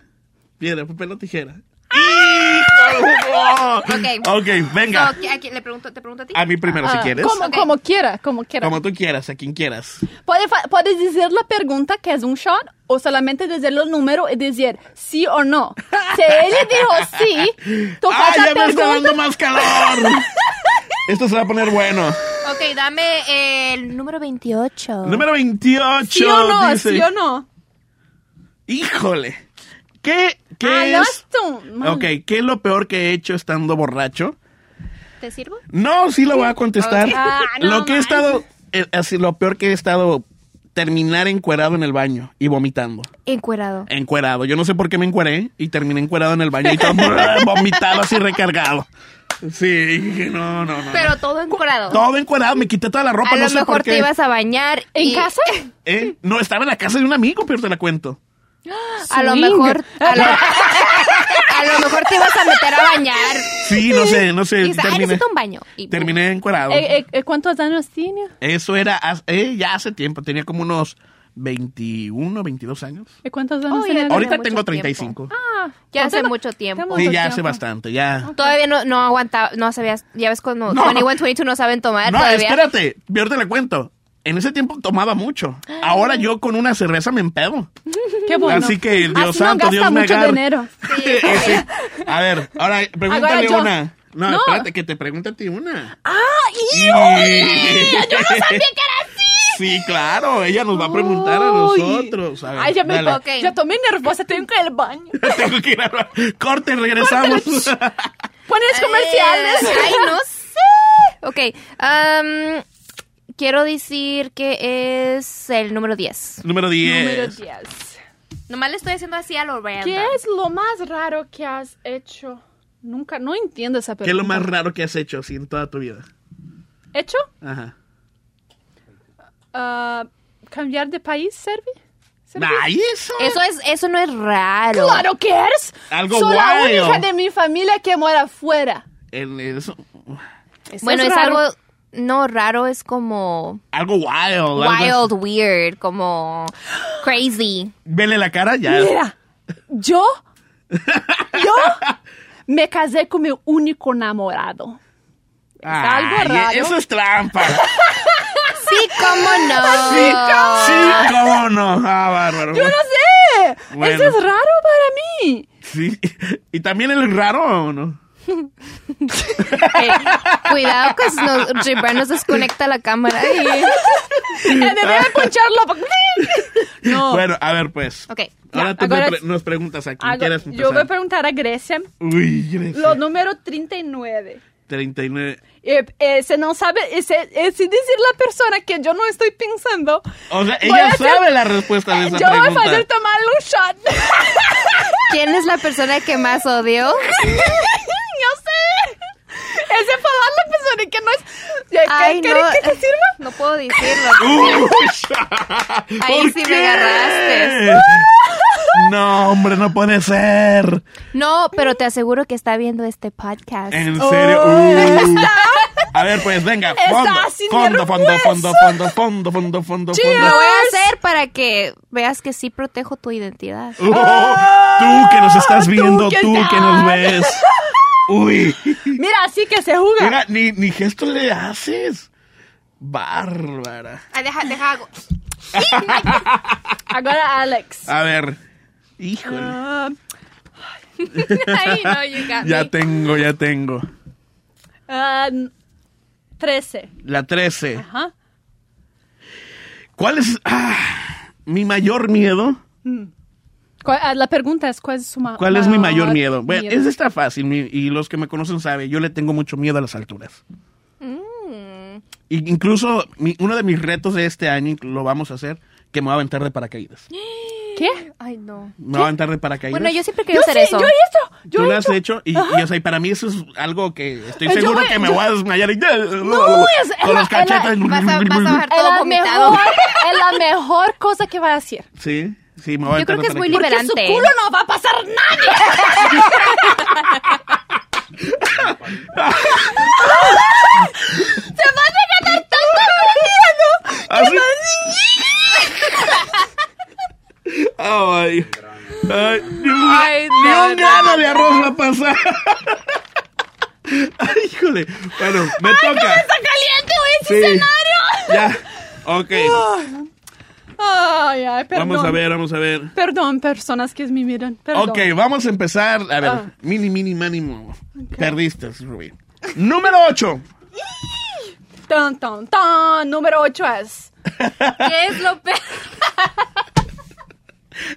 Speaker 3: Piedra, papel o tijera. ¡Híjole!
Speaker 1: Ok.
Speaker 3: Ok, venga.
Speaker 1: So, ¿a quién- le pregunto, ¿Te pregunto a ti?
Speaker 3: A mí primero, si
Speaker 2: Ah,
Speaker 3: quieres.
Speaker 2: Como,
Speaker 1: Ok.
Speaker 2: como quiera, como quiera.
Speaker 3: Como tú quieras, a quien quieras.
Speaker 2: Fa- pode dizer la pergunta que es un shot o solamente dizer el número y decir sí o no. Si él dijo sí, tú
Speaker 3: ¡Ah, ya me está dando más calor! Esto se va a poner bueno.
Speaker 1: Ok, dame el número 28.
Speaker 3: Número 28.
Speaker 2: ¿Sí o no?
Speaker 3: dice.
Speaker 2: ¿Sí o no?
Speaker 3: Híjole. ¿Qué, qué
Speaker 2: ah, no
Speaker 3: es? Ok, ¿qué es lo peor que he hecho estando borracho?
Speaker 1: ¿Te sirvo?
Speaker 3: No, sí lo voy a contestar.
Speaker 2: Ah, no
Speaker 3: lo que he estado, eh, así, lo peor que he estado, terminar encuerado en el baño y vomitando.
Speaker 1: Encuerado.
Speaker 3: Encuerado. Yo no sé por qué me encueré y terminé encuerado en el baño y todo vomitado así recargado. Sí, dije, no, no, no.
Speaker 1: Pero todo encuerado.
Speaker 3: Todo encuerado, me quité toda la ropa,
Speaker 1: a
Speaker 3: no
Speaker 1: lo
Speaker 3: sé
Speaker 1: mejor
Speaker 3: por qué.
Speaker 1: te ibas a bañar.
Speaker 2: ¿En
Speaker 1: y-
Speaker 2: casa?
Speaker 3: ¿Eh? No, estaba en la casa de un amigo, pero te la cuento.
Speaker 1: A lo mejor. A lo, a lo mejor te ibas a meter a bañar.
Speaker 3: Sí, no sé, no sé.
Speaker 1: Y dices, "Ay,
Speaker 3: terminé,
Speaker 1: necesito un baño. Y pum.
Speaker 3: terminé encuerado.
Speaker 2: Eh, eh, eh, ¿Cuántos años tiene?
Speaker 3: Eso era eh, ya hace tiempo, tenía como unos 21, 22 años.
Speaker 2: ¿Y cuántos años
Speaker 1: Oh, ya
Speaker 2: tiene?
Speaker 3: Ahorita
Speaker 1: mucho
Speaker 3: tengo
Speaker 1: tiempo.
Speaker 3: 35.
Speaker 2: Ah,
Speaker 1: Ya hace mucho tiempo.
Speaker 2: tengo
Speaker 3: Sí,
Speaker 2: mucho
Speaker 3: ya hace
Speaker 2: tiempo.
Speaker 3: bastante, ya.
Speaker 1: Todavía no, no aguantaba, no sabías, ya ves cuando
Speaker 3: No.
Speaker 1: 21, 22 no saben tomar
Speaker 3: No,
Speaker 1: todavía.
Speaker 3: espérate, yo te la cuento. En ese tiempo tomaba mucho. Ahora yo con una cerveza me empedo.
Speaker 2: Qué bueno.
Speaker 3: Así que Dios
Speaker 2: Así
Speaker 3: santo,
Speaker 2: no
Speaker 3: Dios
Speaker 2: gasta
Speaker 3: me
Speaker 2: mucho
Speaker 3: agarre.
Speaker 2: dinero.
Speaker 1: Sí.
Speaker 3: Sí. A ver, ahora pregúntale
Speaker 2: Ahora yo.
Speaker 3: una. No,
Speaker 2: No.
Speaker 3: espérate, que te pregunte a ti una.
Speaker 2: ¡Ah! ¡Yo no sabía que era así!
Speaker 3: Sí, claro, ella nos va a preguntar a nosotros. A ver,
Speaker 2: Ay, ya me
Speaker 3: dale.
Speaker 1: Ok.
Speaker 2: Ya tomé nerviosa, tengo que ir al baño.
Speaker 3: Tengo que ir a... Corte, regresamos.
Speaker 2: Pones comerciales.
Speaker 1: Eh, ay, no sé. Ok. am, quiero decir que es el número 10.
Speaker 3: Número 10.
Speaker 2: Número 10.
Speaker 1: Nomás le estoy haciendo así a lo random.
Speaker 2: ¿Qué es lo más raro que has hecho? Nunca, no entiendo esa pregunta.
Speaker 3: ¿Qué es lo más raro que has hecho así en toda tu vida?
Speaker 2: ¿Hecho?
Speaker 3: Ajá.
Speaker 2: Ah, ¿Cambiar de país, Servi?
Speaker 3: Ay, eso.
Speaker 1: Eso, es, eso no es raro.
Speaker 2: ¡Claro que es!
Speaker 3: Algo
Speaker 2: Soy la única de mi familia que mora afuera.
Speaker 3: El- eso-
Speaker 2: Eso
Speaker 1: Bueno, es, algo... No, raro es como...
Speaker 3: algo wild.
Speaker 1: Wild, weird, como... Crazy.
Speaker 3: Vele la cara ya.
Speaker 2: Mira, yo, yo me casé con mi único enamorado. Algo raro.
Speaker 3: Eso es trampa.
Speaker 1: Sí, cómo no.
Speaker 3: Sí, sí, cómo no. Ah, bárbaro.
Speaker 2: Yo no sé.
Speaker 3: Bueno.
Speaker 2: Eso es raro para mí.
Speaker 3: Sí. ¿Y también el raro o no?
Speaker 1: Eh, cuidado que nos, Gibran nos desconecta la cámara. y-
Speaker 2: Eh, Debe poncharlo. No.
Speaker 3: Bueno, a ver, pues.
Speaker 1: Ok.
Speaker 3: Ahora
Speaker 2: Ya,
Speaker 3: tú me
Speaker 2: ahora
Speaker 3: pre-
Speaker 2: es-
Speaker 3: nos preguntas a quién quieres
Speaker 2: yo
Speaker 3: empezar.
Speaker 2: voy a preguntar a Grecia.
Speaker 3: Uy, Grecia.
Speaker 2: Lo número 39.
Speaker 3: 39.
Speaker 2: Eh, eh, se no sabe, eh, eh, si decir la persona que yo no estoy pensando.
Speaker 3: O sea, ella
Speaker 2: hacer-
Speaker 3: sabe la respuesta de esa
Speaker 2: Yo voy a
Speaker 3: pregunta.
Speaker 2: hacer tomar un shot.
Speaker 1: ¿Quién es la persona que más odio?
Speaker 2: Ese falar la persona que no es. ¿Qué-
Speaker 1: Ay,
Speaker 2: ¿Quieres
Speaker 1: no.
Speaker 2: que te sirva?
Speaker 1: No puedo decirlo.
Speaker 3: Uy,
Speaker 1: Ahí
Speaker 3: ¿por
Speaker 1: sí me agarraste.
Speaker 3: No, hombre, no puede ser.
Speaker 1: No, pero te aseguro que está viendo este podcast.
Speaker 3: En serio.
Speaker 2: Oh,
Speaker 3: Uh. A ver, pues venga.
Speaker 2: Está
Speaker 3: Fondo, fondo, fondo,
Speaker 2: nervioso.
Speaker 3: fondo, fondo, fondo, fondo, fondo,
Speaker 1: Lo
Speaker 3: fondo.
Speaker 1: voy a hacer para que veas que sí protejo tu identidad.
Speaker 3: Uh, tú que nos estás viendo,
Speaker 2: tú que
Speaker 3: tú que
Speaker 2: estás.
Speaker 3: nos ves. Uy.
Speaker 2: Mira, así que se juega.
Speaker 3: Mira, ni, ni gesto le haces. Bárbara.
Speaker 1: Ay, deja, deja algo.
Speaker 2: Ahora Alex.
Speaker 3: A ver. Híjole.
Speaker 2: Ah,
Speaker 1: Ay, no, you got
Speaker 3: Ya
Speaker 1: me.
Speaker 3: tengo, ya tengo.
Speaker 2: ah, 13.
Speaker 3: La 13.
Speaker 2: Ajá.
Speaker 3: ¿Cuál es ah, mi mayor miedo?
Speaker 2: ¿Cuál- ah, La pregunta es, ¿cuál es su ma-
Speaker 3: ¿Cuál es mi mayor miedo? Bueno,
Speaker 2: miedo?
Speaker 3: ese está fácil mi- y los que me conocen saben, yo le tengo mucho miedo a las alturas.
Speaker 1: Mm.
Speaker 3: Y incluso mi- uno de mis retos de este año lo vamos a hacer, que me voy a aventar de paracaídas.
Speaker 2: ¿Qué?
Speaker 1: Ay, no.
Speaker 3: Me voy a aventar de paracaídas.
Speaker 1: Bueno, yo siempre quería hacer
Speaker 2: sí,
Speaker 1: eso.
Speaker 2: yo he hecho. Yo
Speaker 3: Tú
Speaker 2: he
Speaker 3: lo has
Speaker 2: hecho.
Speaker 3: hecho y, y, o sea, y para mí eso es algo que estoy seguro
Speaker 2: voy-
Speaker 3: que me
Speaker 2: yo-
Speaker 3: voy a desmayar y
Speaker 2: es- es
Speaker 3: con los cachetes.
Speaker 1: Vas a, vas a bajar
Speaker 2: Es
Speaker 1: todo
Speaker 2: la,
Speaker 1: vomitado.
Speaker 2: mejor, es la mejor cosa que va a hacer.
Speaker 3: Sí, sí, me voy
Speaker 1: Yo creo que es muy
Speaker 3: paracaídas.
Speaker 2: Porque su
Speaker 1: Liberante.
Speaker 2: culo no va a pasar nadie. Se va a regalar tanto
Speaker 3: Así- Ay, ay, ni un,
Speaker 1: Ay,
Speaker 3: ni
Speaker 1: no,
Speaker 3: un
Speaker 1: no,
Speaker 3: grano de arroz va a pasar. Ay, híjole. Bueno, me toca.
Speaker 2: Está caliente, güey, ese
Speaker 3: Sí.
Speaker 2: escenario.
Speaker 3: Ya. Ok.
Speaker 2: Ay, ay, perdón.
Speaker 3: Vamos a ver, vamos a ver.
Speaker 2: Perdón, personas que me miran. Perdón.
Speaker 3: Ok, vamos a empezar. A ver,
Speaker 2: Ah.
Speaker 3: mini, mini, mínimo. Perdiste, Rubí. Número 8.
Speaker 2: Tan, tan, tan. Número 8 es.
Speaker 1: ¿Qué es lo peor?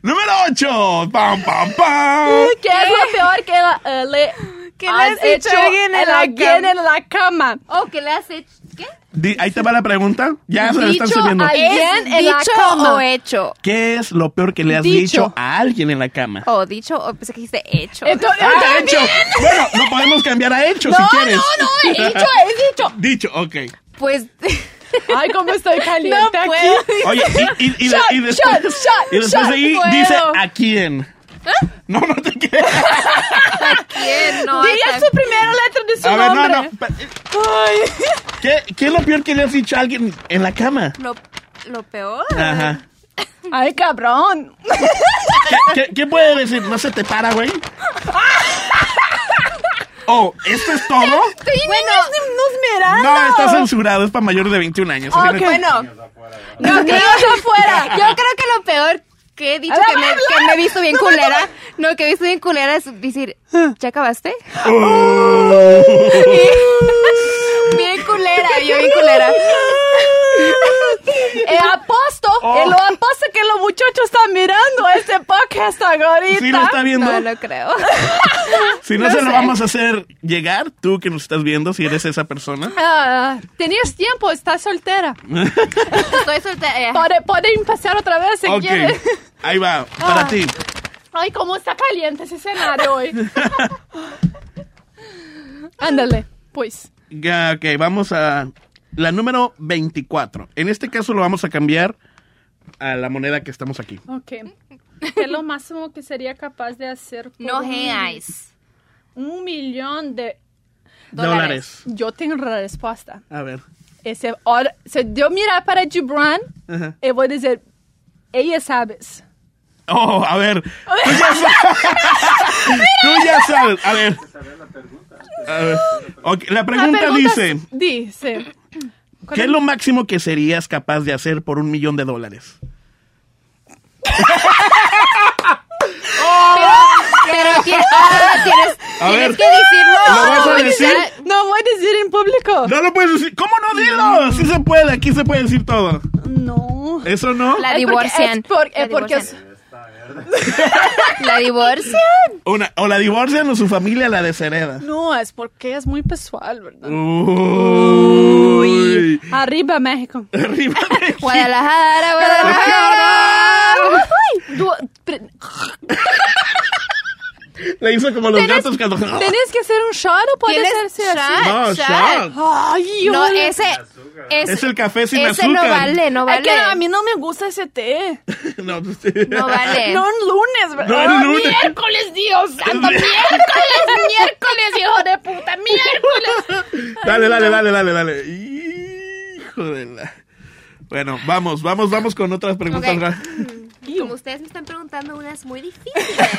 Speaker 3: Número 8. Pam, pam, pam.
Speaker 2: ¿Qué es lo peor que la- eh, le
Speaker 1: ¿Qué le has hecho a alguien en la
Speaker 2: alguien
Speaker 1: cama?
Speaker 2: en la cama?
Speaker 1: Oh, ¿qué le has hecho? ¿Qué?
Speaker 3: Di- ahí te va la pregunta. Ya se la están subiendo.
Speaker 1: ¿Es dicho o hecho?
Speaker 3: ¿Qué es lo peor que le has
Speaker 2: Dicho.
Speaker 3: dicho a alguien en la cama?
Speaker 1: O dicho, o pensé que dijiste hecho.
Speaker 2: Entonces,
Speaker 3: Ah, hecho. Bueno, lo podemos cambiar a hecho
Speaker 2: no,
Speaker 3: si quieres.
Speaker 2: no, no, he dicho, he dicho.
Speaker 3: Dicho, ok.
Speaker 1: Pues,
Speaker 2: Ay, cómo estoy caliente
Speaker 1: No
Speaker 2: aquí.
Speaker 1: puedo.
Speaker 3: Oye, y, y- y
Speaker 2: Shot,
Speaker 3: y después,
Speaker 2: shot, shot,
Speaker 3: y después
Speaker 2: shot,
Speaker 3: de ahí
Speaker 2: puedo.
Speaker 3: dice a quién. No, no te quedes.
Speaker 1: ¿a quién? No,
Speaker 2: Diga su primera letra de su
Speaker 3: A ver, no,
Speaker 2: nombre.
Speaker 3: no.
Speaker 2: Ay.
Speaker 3: ¿Qué, ¿Qué es lo peor que le has dicho a alguien en la cama?
Speaker 1: Lo, lo peor.
Speaker 3: Ajá.
Speaker 2: Ay, cabrón.
Speaker 3: ¿Qué, qué, qué puede decir? ¿No se te para, güey? Oh, ¿esto es todo?
Speaker 1: Bueno,
Speaker 2: Nos.
Speaker 3: No, está censurado, es para mayores de 21 años. así
Speaker 2: Ok.
Speaker 3: no-
Speaker 1: bueno.
Speaker 2: No, que afuera.
Speaker 1: Yo creo que lo peor que he dicho que me,
Speaker 2: habla.
Speaker 1: que me he visto bien culera, no, que he visto bien culera es decir, ¿ya acabaste?
Speaker 3: Oh.
Speaker 1: bien culera, yo bien culera.
Speaker 2: Eh, aposto,
Speaker 3: Oh.
Speaker 2: eh, lo aposto que los muchachos están mirando este podcast ahorita.
Speaker 3: ¿Sí lo está viendo?
Speaker 1: No, no creo.
Speaker 3: Si no, se lo vamos a hacer llegar, tú que nos estás viendo, si eres esa persona.
Speaker 2: Ah, tenías tiempo, estás soltera.
Speaker 1: Estoy soltera. eh,
Speaker 2: Puede- Pueden pasar otra vez si
Speaker 3: Ok,
Speaker 2: quieren.
Speaker 3: ahí va, para
Speaker 2: Ah.
Speaker 3: ti.
Speaker 2: Ay, cómo está caliente ese escenario hoy. Ándale, pues.
Speaker 3: Ya, ok, vamos a la número 24. En este caso lo vamos a cambiar a la moneda que estamos aquí.
Speaker 2: Ok. ¿Qué es lo máximo que sería capaz de hacer por
Speaker 1: No
Speaker 2: un,
Speaker 1: reais.
Speaker 2: un millón de...
Speaker 3: Dólares.
Speaker 2: Yo tengo la respuesta.
Speaker 3: A ver.
Speaker 2: Ese, ahora, se yo mirar para Gibran
Speaker 3: Ajá.
Speaker 2: y voy a decir, ella sabes.
Speaker 3: Oh, a ver. Tú ya sabes. Tú ya sabes. A ver. A ver. Ok, La pregunta dice,
Speaker 2: Dice.
Speaker 3: ¿qué es lo máximo que serías capaz de hacer por un millón de dólares?
Speaker 1: Pero tienes, ah, tienes,
Speaker 3: A
Speaker 1: tienes
Speaker 3: ver.
Speaker 1: que decirlo.
Speaker 3: ¿Lo vas a
Speaker 1: No,
Speaker 3: decir?
Speaker 2: No voy a decir en público.
Speaker 3: No lo puedes decir. ¿Cómo no? Dilo. Sí se puede. Aquí se puede decir todo.
Speaker 2: No.
Speaker 3: ¿Eso no?
Speaker 1: La
Speaker 2: Es porque-
Speaker 1: divorcian.
Speaker 2: es por-
Speaker 1: La
Speaker 2: es porque es-
Speaker 1: divorcian. La divorcian.
Speaker 3: Una, o la divorcian o su familia la deshereda.
Speaker 2: No, es porque es muy pessoal, ¿verdad?
Speaker 3: Uy.
Speaker 2: Arriba México.
Speaker 3: Arriba de-
Speaker 1: Guadalajara, Guadalajara.
Speaker 2: Ay,
Speaker 3: Le hizo como los
Speaker 2: ¿Tenés-
Speaker 3: gatos cuando...
Speaker 2: ¿Tenés que hacer un shot o puede
Speaker 1: ¿Tienes
Speaker 2: ser
Speaker 1: shot?
Speaker 3: No,
Speaker 1: shot.
Speaker 2: Ay,
Speaker 1: No, ese.
Speaker 3: Es el café sin
Speaker 1: ese
Speaker 3: azúcar.
Speaker 1: no vale, no
Speaker 2: Es
Speaker 1: vale.
Speaker 2: que a mí no me gusta ese té.
Speaker 3: No, pues,
Speaker 1: No vale.
Speaker 2: No en lunes, ¿verdad?
Speaker 3: No en lunes.
Speaker 2: Miércoles, Dios santo. Miércoles, miércoles, hijo de puta. Miércoles.
Speaker 3: Dale, dale, dale, dale, dale. Hijo de la... Bueno, vamos, vamos, vamos con otras preguntas.
Speaker 1: Ok. Como ustedes me están preguntando unas muy difíciles.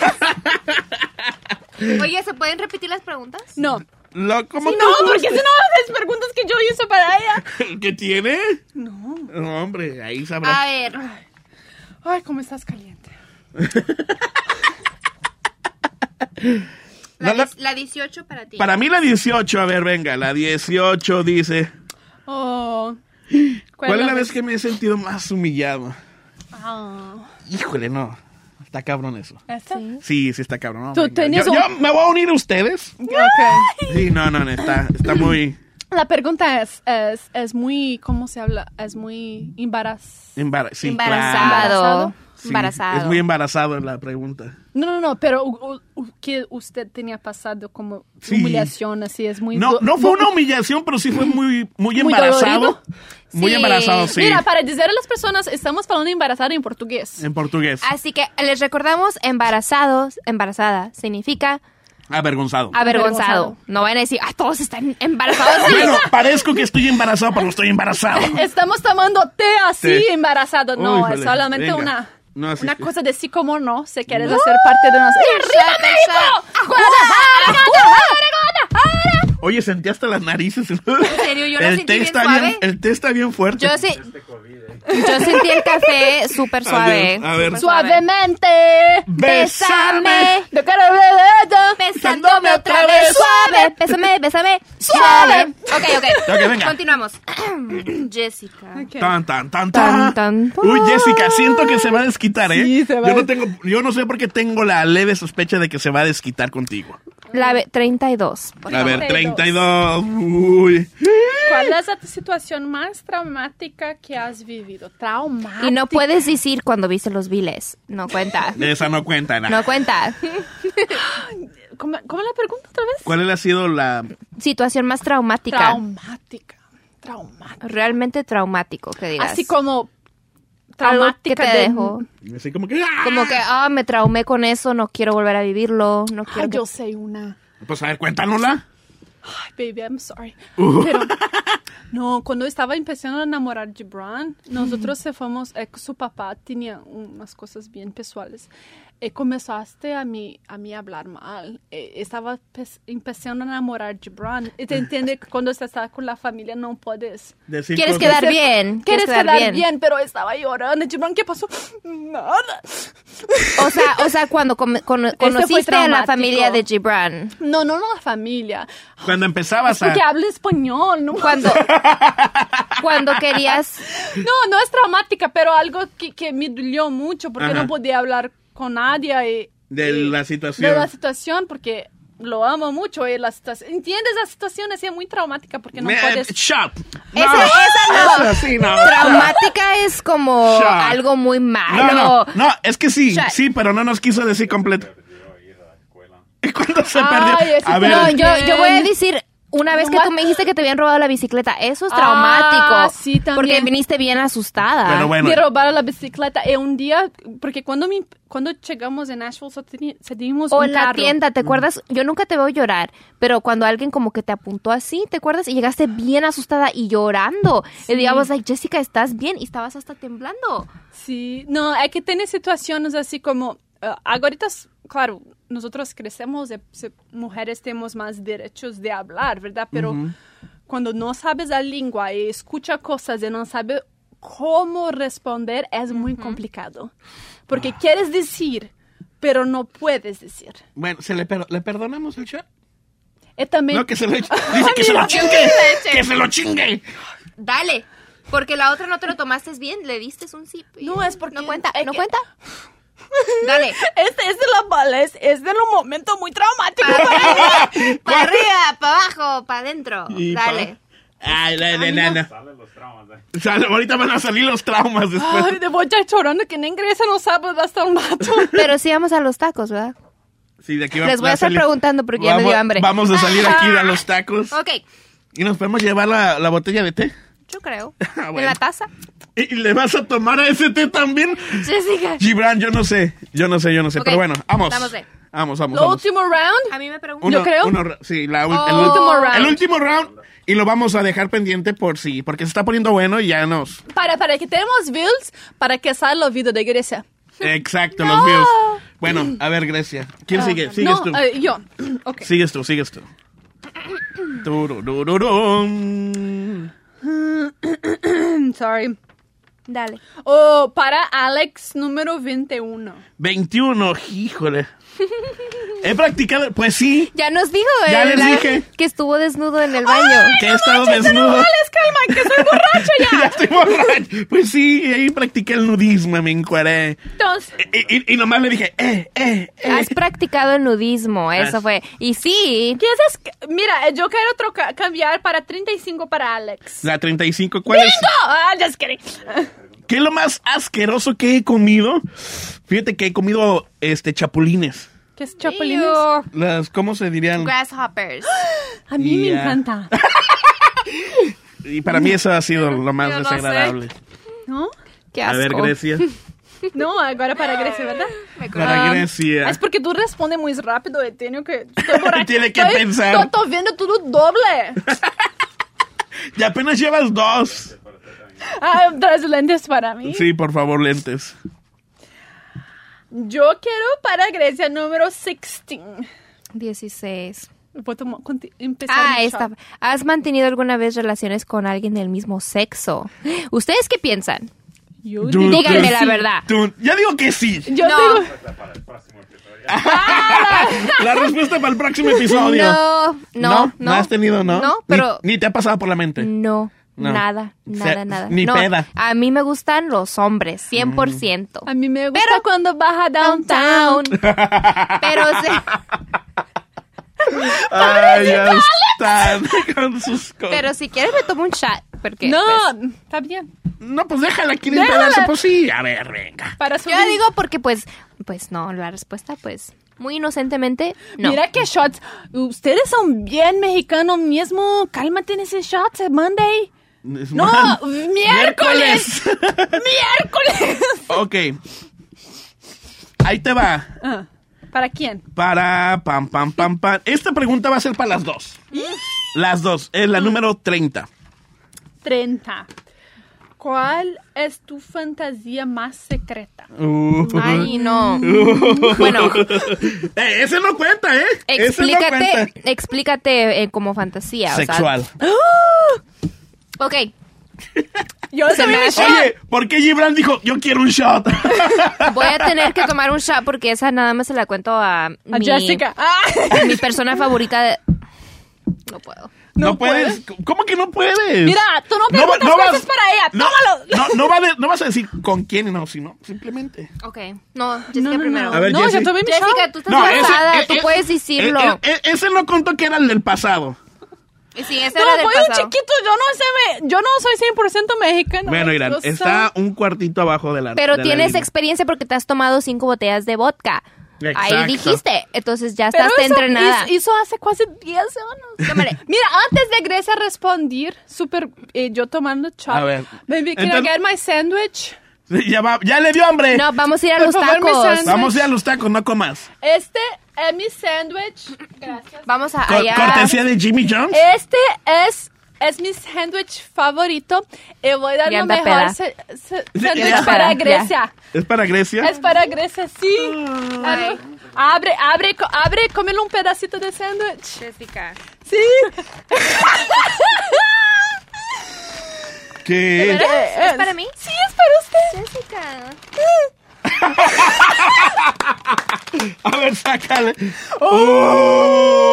Speaker 1: Oye, ¿se pueden repetir las preguntas?
Speaker 2: No.
Speaker 3: Lo, ¿Cómo
Speaker 2: No,
Speaker 3: te
Speaker 2: porque si no haces preguntas que yo hice para ella.
Speaker 3: ¿Qué tiene?
Speaker 2: No.
Speaker 3: No, hombre, ahí
Speaker 1: A
Speaker 3: sabrás.
Speaker 1: ver.
Speaker 2: Ay, cómo estás caliente.
Speaker 1: La,
Speaker 3: No, la-
Speaker 1: dis- la 18 para ti.
Speaker 3: Para mí la 18, a ver, venga, la 18 dice...
Speaker 2: Oh.
Speaker 3: ¿Cuál es la vez que me he sentido más humillado?
Speaker 2: Ah.
Speaker 3: Híjole, no. Está cabrón eso.
Speaker 2: ¿Esta?
Speaker 3: Sí, sí está cabrón. No,
Speaker 2: Tú tenías
Speaker 3: yo,
Speaker 2: un-
Speaker 3: yo me voy a unir a ustedes.
Speaker 2: Ok.
Speaker 3: Sí, no, no, no, está, está muy
Speaker 2: La pregunta es, es, es muy, ¿cómo se habla? Es muy embaraz...
Speaker 3: sí,
Speaker 1: Embarazado.
Speaker 3: claro. Sí,
Speaker 1: Embarazado.
Speaker 3: Es muy embarazado la pregunta.
Speaker 2: No, no, no, pero u- u- que usted tenía pasado como
Speaker 3: Sí.
Speaker 2: humillación, así es muy...
Speaker 3: No, no fue una humillación, pero sí fue muy, muy embarazado. Muy
Speaker 1: Sí.
Speaker 3: embarazado, sí.
Speaker 2: Mira, para decir a las personas, estamos hablando embarazado en portugués.
Speaker 3: En portugués.
Speaker 1: Así que les recordamos, embarazados, embarazada, significa
Speaker 3: Avergonzado.
Speaker 1: avergonzado.
Speaker 2: Avergonzado.
Speaker 1: No van a decir, ah, todos están embarazados.
Speaker 3: Bueno, parezco que estoy embarazado, pero estoy embarazado.
Speaker 2: Estamos tomando té así
Speaker 3: Té.
Speaker 2: embarazado. No,
Speaker 3: Uy,
Speaker 2: es solamente
Speaker 3: venga.
Speaker 2: una,
Speaker 3: No, así
Speaker 2: una
Speaker 3: que-
Speaker 2: cosa de sí como no, si quieres hacer parte de nosotros.
Speaker 3: Oye, sentí hasta las narices. En
Speaker 1: serio? Yo la
Speaker 3: el
Speaker 1: sentí
Speaker 3: té
Speaker 1: bien
Speaker 3: está
Speaker 1: suave.
Speaker 3: bien, El té está bien fuerte.
Speaker 1: Yo sí. Yo sentí el café súper suave.
Speaker 3: A ver.
Speaker 1: súper suave.
Speaker 2: Suavemente.
Speaker 3: Bésame.
Speaker 2: De dedo.
Speaker 1: Besándome otra vez suave. Bésame, bésame. Suave. Ok, ok.
Speaker 3: Ok, venga.
Speaker 1: Continuamos. Jessica.
Speaker 2: Ok.
Speaker 3: Tan, tan, tan,
Speaker 1: Tan,
Speaker 3: tan.
Speaker 1: tan.
Speaker 3: Uy, Jessica, siento que se va a desquitar, ¿eh?
Speaker 2: Sí, se va
Speaker 3: yo
Speaker 2: a-
Speaker 3: no tengo, yo no sé por qué tengo la leve sospecha de que se va a desquitar contigo.
Speaker 1: La ve- 32. por
Speaker 3: A
Speaker 1: favor.
Speaker 3: ver, 32. Uy.
Speaker 2: ¿Cuál es la situación más traumática que has vivido? Traumática.
Speaker 1: Y no puedes decir cuando viste los viles. No cuenta.
Speaker 3: Esa no cuenta nada.
Speaker 1: No cuenta.
Speaker 2: ¿Cómo, cómo la pregunta otra vez?
Speaker 3: ¿Cuál ha sido la
Speaker 1: Situación más traumática.
Speaker 2: Traumática. Traumática.
Speaker 1: Realmente traumático, que digas.
Speaker 2: Así como
Speaker 1: Algo que
Speaker 2: traumática
Speaker 1: te
Speaker 2: de-
Speaker 1: dejó.
Speaker 3: así como que ¡ah!
Speaker 1: Como que, ah, me traumé con eso, no quiero volver a vivirlo, no
Speaker 2: Ay,
Speaker 1: quiero que-
Speaker 2: yo sé una.
Speaker 3: Pues a ver, cuéntanosla.
Speaker 2: Ay, baby, I'm sorry.
Speaker 3: Uh.
Speaker 2: Pero, no, cuando estaba empezando a enamorar Gibran, nosotros se fuimos, eh, su papá tenía unas cosas bien pessoales. Y comenzaste a mí, a mí hablar mal. Eh, estaba pe- empezando a enamorar Gibran. Y te entiende que cuando estás con la familia no puedes.
Speaker 3: Decir
Speaker 1: Quieres
Speaker 3: cosas-
Speaker 1: quedar bien.
Speaker 2: Quieres quedar bien. pero estaba llorando. Gibran, ¿qué pasó? Nada.
Speaker 1: O sea, o sea, cuando come- cono-
Speaker 2: fue
Speaker 1: conociste a la familia de Gibran.
Speaker 2: No, no, no la familia.
Speaker 3: Cuando empezabas a
Speaker 2: Porque habla español, ¿no?
Speaker 1: Cuando, cuando querías...
Speaker 2: No, no es traumática, pero algo que, que me dolió mucho porque
Speaker 3: Ajá.
Speaker 2: no podía hablar con nadie y,
Speaker 3: de
Speaker 2: y-
Speaker 3: la situación.
Speaker 2: de la situación porque lo amo mucho y la situación, ¿entiendes? La situación es muy traumática porque no
Speaker 3: Me-
Speaker 2: puedes...
Speaker 3: Shut.
Speaker 1: Esa- esa no.
Speaker 3: Esa sí, no.
Speaker 1: Traumática es como
Speaker 3: Shut.
Speaker 1: algo muy
Speaker 3: No,
Speaker 1: malo.
Speaker 3: no, no, es que sí,
Speaker 1: Shut.
Speaker 3: sí, pero no nos quiso decir completo. ¿Y cuándo se
Speaker 2: Ay,
Speaker 3: perdió? A ver,
Speaker 1: No, yo, yo voy a decir, una vez que tú me dijiste que te habían robado la bicicleta, eso es
Speaker 2: Ah,
Speaker 1: traumático.
Speaker 2: sí, también.
Speaker 1: Porque viniste bien asustada.
Speaker 3: Pero bueno.
Speaker 2: Me robaron la bicicleta y un día, porque cuando, mi- cuando llegamos en Nashville, teníamos
Speaker 1: O
Speaker 2: un
Speaker 1: en la
Speaker 2: carro.
Speaker 1: tienda, ¿te acuerdas? Yo nunca te veo llorar, pero cuando alguien como que te apuntó así, ¿te acuerdas? Y llegaste bien asustada y llorando. Y digamos, like, Jessica, ¿estás bien? Y estabas hasta temblando.
Speaker 2: Sí, no, hay que tener situaciones así como, eh, ahorita, es- claro, nosotros crecemos, de, se- mujeres tenemos más derechos de hablar, ¿verdad? Pero cuando no sabes la lengua y escucha cosas y no sabes cómo responder, es muy complicado. Porque quieres decir, pero no puedes decir.
Speaker 3: bueno, ¿se le, per- le perdonamos el shot?
Speaker 2: Y también,
Speaker 3: No, que se lo eche. Dice que se lo chingue. Que se lo chingue.
Speaker 1: Dale. Porque la otra no te lo tomaste bien, le diste un sip.
Speaker 2: No, es porque-
Speaker 1: No cuenta, no
Speaker 2: que-
Speaker 1: cuenta. Dale.
Speaker 2: este es de la bala, es, es de un momento muy traumático.
Speaker 1: Para arriba, para abajo, para adentro.
Speaker 3: Y
Speaker 1: Dale.
Speaker 3: pa- Ay, la, la, la, la. Sale, ahorita van a salir los traumas después.
Speaker 2: Ay, de voy ya llorando que en inglés no sabes hasta un rato.
Speaker 1: Pero sí vamos a los tacos, ¿verdad?
Speaker 3: Sí, de aquí va-
Speaker 1: Les voy
Speaker 3: va
Speaker 1: a estar
Speaker 3: salir-
Speaker 1: preguntando porque ya me
Speaker 3: Vamos-
Speaker 1: dio hambre.
Speaker 3: Vamos a salir aquí a los tacos.
Speaker 1: Ok,
Speaker 3: Y nos podemos llevar la, la botella de té.
Speaker 1: Yo creo.
Speaker 3: Ah, bueno.
Speaker 1: En la taza.
Speaker 3: ¿Y le vas a tomar a ese té también?
Speaker 1: Jessica.
Speaker 3: Gibran, yo no sé. Yo no sé, yo no sé. Pero bueno, vamos.
Speaker 1: vamos.
Speaker 3: Vamos, vamos,
Speaker 2: Lo último round.
Speaker 1: A mí me preguntan.
Speaker 2: Yo creo.
Speaker 3: uno- sí, la el,
Speaker 1: Oh.
Speaker 2: Último round.
Speaker 3: el último round. Y lo vamos a dejar pendiente por sí, porque se está poniendo bueno y ya nos.
Speaker 2: Para, para que tenemos views, para que salga el video de Grecia.
Speaker 3: Exacto, los views. Bueno, a ver, Grecia. ¿Quién sigue? Sigues
Speaker 2: no,
Speaker 3: tú.
Speaker 2: eh, yo. Ok.
Speaker 3: Sigues tú, sigues tú. Turururum.
Speaker 2: Sorry.
Speaker 1: Dale.
Speaker 2: Oh, para Alex número 21.
Speaker 3: 21, híjole. He practicado, pues sí,
Speaker 1: Ya nos dijo,
Speaker 3: Ya les
Speaker 1: ¿verdad?
Speaker 3: dije.
Speaker 1: Que estuvo desnudo en el baño.
Speaker 3: que he estado desnudo.
Speaker 2: ¡Les calma, que soy borracha
Speaker 3: ya
Speaker 2: ya!
Speaker 3: estoy borracho. Pues sí, ahí practiqué el nudismo, me encueré.
Speaker 2: Entonces,
Speaker 3: Y, y- y nomás le dije, eh, eh, eh.
Speaker 1: Has practicado el nudismo, eso
Speaker 3: Has-
Speaker 1: fue. Y sí,
Speaker 2: ¿qué es? es- Mira, yo quiero troca- cambiar para 35 para Alex.
Speaker 3: La 35, ¿cuál es?
Speaker 2: ¡No! Ah, just kidding.
Speaker 3: ¿Qué es lo más asqueroso que he comido? Fíjate que he comido este chapulines.
Speaker 2: ¿Qué es chapulines?
Speaker 3: Las, ¿cómo se dirían?
Speaker 1: grasshoppers.
Speaker 2: A mí me
Speaker 3: Yeah.
Speaker 2: encanta.
Speaker 3: Y para mí eso ha sido lo más
Speaker 1: Yo no sé.
Speaker 3: desagradable.
Speaker 2: ¿No?
Speaker 1: Qué
Speaker 3: A ver. Grecia.
Speaker 2: No, agora para Grecia, ¿verdad?
Speaker 3: Para
Speaker 2: Ah,
Speaker 3: Grecia.
Speaker 2: Es porque tú respondes muy rápido y tengo que... Estoy borracha.
Speaker 3: Tiene que
Speaker 2: Estoy-
Speaker 3: pensar.
Speaker 2: Estoy, estoy viendo todo doble.
Speaker 3: Y apenas llevas dos.
Speaker 2: Ah, traes lentes para mí.
Speaker 3: Sí, por favor, lentes.
Speaker 2: Yo quiero para Grecia número 16.
Speaker 1: 16.
Speaker 2: Voy a tomar- conti- empezar
Speaker 1: Ah, esta. ¿Has mantenido alguna vez relaciones con alguien del mismo sexo? ¿Ustedes qué piensan?
Speaker 2: Yo digo
Speaker 1: Díganme
Speaker 2: que
Speaker 1: la
Speaker 2: sí.
Speaker 1: verdad.
Speaker 3: Ya digo que sí.
Speaker 2: Yo
Speaker 1: No.
Speaker 2: digo...
Speaker 3: La respuesta para el próximo episodio.
Speaker 1: No, no, no.
Speaker 3: has tenido, ¿no?
Speaker 1: No,
Speaker 3: Ni-
Speaker 1: pero
Speaker 3: Ni, te ha pasado por la mente.
Speaker 1: no,
Speaker 3: No.
Speaker 1: nada,
Speaker 3: O
Speaker 1: nada,
Speaker 3: sea,
Speaker 1: nada.
Speaker 3: ni
Speaker 1: No,
Speaker 3: peda.
Speaker 1: A mí me gustan los hombres, 100%.
Speaker 2: A mí me gusta
Speaker 1: Pero-
Speaker 2: cuando baja downtown.
Speaker 1: Pero se-
Speaker 3: Ay, ya están con sus cosas.
Speaker 1: pero si quieres me tomo un shot, porque
Speaker 2: No,
Speaker 1: pues,
Speaker 2: está bien.
Speaker 3: No, pues déjala aquí pedazo. Pues sí, a ver, venga.
Speaker 2: Para
Speaker 1: yo digo porque pues pues no, la respuesta pues muy inocentemente no.
Speaker 2: Mira qué shots. Ustedes son bien mexicanos mismo. Cálmate en ese shot, Monday.
Speaker 3: Es
Speaker 2: No, miércoles. miércoles.
Speaker 3: ok. Ahí te va.
Speaker 2: Ah, ¿Para quién?
Speaker 3: Para pam, pam, pam, pam. Esta pregunta va a ser para las dos. Las dos. Es la número 30.
Speaker 2: 30. ¿Cuál es tu fantasía más secreta?
Speaker 3: Uh.
Speaker 1: Ay, no. bueno,
Speaker 3: Eh, ese no cuenta, ¿eh? No
Speaker 1: explícate,
Speaker 3: cuenta.
Speaker 1: explícate eh, como fantasía, o sea,
Speaker 3: Sexual.
Speaker 1: Ok,
Speaker 2: Yo
Speaker 1: Se
Speaker 2: también
Speaker 1: me hace-
Speaker 2: shot.
Speaker 3: Oye, ¿por qué Gibran dijo yo quiero un shot?
Speaker 1: voy a tener que tomar un shot porque esa nada más se la cuento a,
Speaker 2: A
Speaker 1: mi,
Speaker 2: Jessica. Ah.
Speaker 1: mi persona favorita. de- No puedo.
Speaker 3: No,
Speaker 2: No
Speaker 3: puedes. ¿Cómo que no puedes?
Speaker 2: Mira, tú no preguntas cosas para ella.
Speaker 3: No,
Speaker 2: Tómalo.
Speaker 3: No, no, va de- no vas a decir con quién, no, sino simplemente.
Speaker 1: Ok, no, Jessica
Speaker 2: No, no,
Speaker 1: primero.
Speaker 2: no.
Speaker 3: A ver,
Speaker 2: no,
Speaker 3: Jessie.
Speaker 2: yo tomé mi
Speaker 1: Jessica,
Speaker 2: shot.
Speaker 1: tú estás
Speaker 3: No, ese- eh,
Speaker 1: tú
Speaker 3: eh,
Speaker 1: puedes decirlo.
Speaker 3: eh, eh, ese no contó que era el del pasado.
Speaker 1: Sí, ese
Speaker 2: No,
Speaker 1: era
Speaker 2: fue un
Speaker 1: pasado.
Speaker 2: chiquito, yo no sé, me- yo no soy 100% mexicano.
Speaker 3: Bueno, Irán,
Speaker 2: Yo soy-
Speaker 3: está un cuartito abajo de la
Speaker 1: Pero
Speaker 3: de la
Speaker 1: tienes
Speaker 3: línea.
Speaker 1: experiencia porque te has tomado cinco botellas de vodka.
Speaker 3: Exacto.
Speaker 1: Ahí dijiste. Entonces ya
Speaker 2: Pero
Speaker 1: estás
Speaker 2: eso
Speaker 1: entrenada.
Speaker 2: hizo- Hizo hace casi 10 años. Mira, antes de Grecia responder, super, eh, yo tomando shot.
Speaker 3: A ver.
Speaker 2: Baby, can I
Speaker 3: Entonces-
Speaker 2: get my sandwich?
Speaker 3: Ya, va, ya le dio hambre.
Speaker 1: No, vamos a ir a
Speaker 2: Por
Speaker 1: los
Speaker 2: favor,
Speaker 1: tacos.
Speaker 3: Vamos a ir a los tacos, no comas.
Speaker 2: Este es mi sandwich. Gracias.
Speaker 1: Vamos a
Speaker 3: Co-
Speaker 1: allá.
Speaker 3: cortesía de Jimmy Jones.
Speaker 2: Este es, es mi sándwich favorito. Y voy a dar lo mejor sándwich para Grecia.
Speaker 3: ¿Es para Grecia?
Speaker 2: Es para Grecia, sí. Abre, abre, co- abre, cómelo un pedacito de sándwich.
Speaker 1: Jessica.
Speaker 2: Sí.
Speaker 3: ¿Qué?
Speaker 1: ¿Es, ¿Es para mí?
Speaker 2: Sí, es para usted.
Speaker 1: Jessica.
Speaker 3: A ver, sácale. Oh.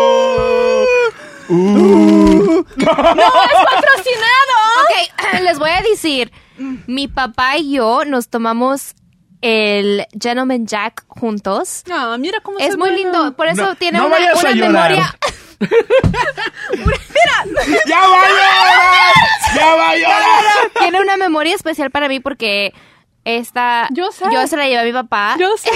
Speaker 3: Uh.
Speaker 2: Patrocinado.
Speaker 1: Ok, les voy a decir. Mi papá y yo nos tomamos el Gentleman Jack juntos.
Speaker 2: Ah, mira cómo
Speaker 1: Es muy lindo, por eso
Speaker 3: No,
Speaker 1: tiene
Speaker 3: no
Speaker 1: una,
Speaker 3: vayas
Speaker 1: una memoria.
Speaker 3: ¡Ya va a llorar! ¡Ya va a llorar!
Speaker 1: tiene una memoria especial para mí porque esta
Speaker 2: Yo sé.
Speaker 1: se la llevé a mi papá.
Speaker 2: Yo sé.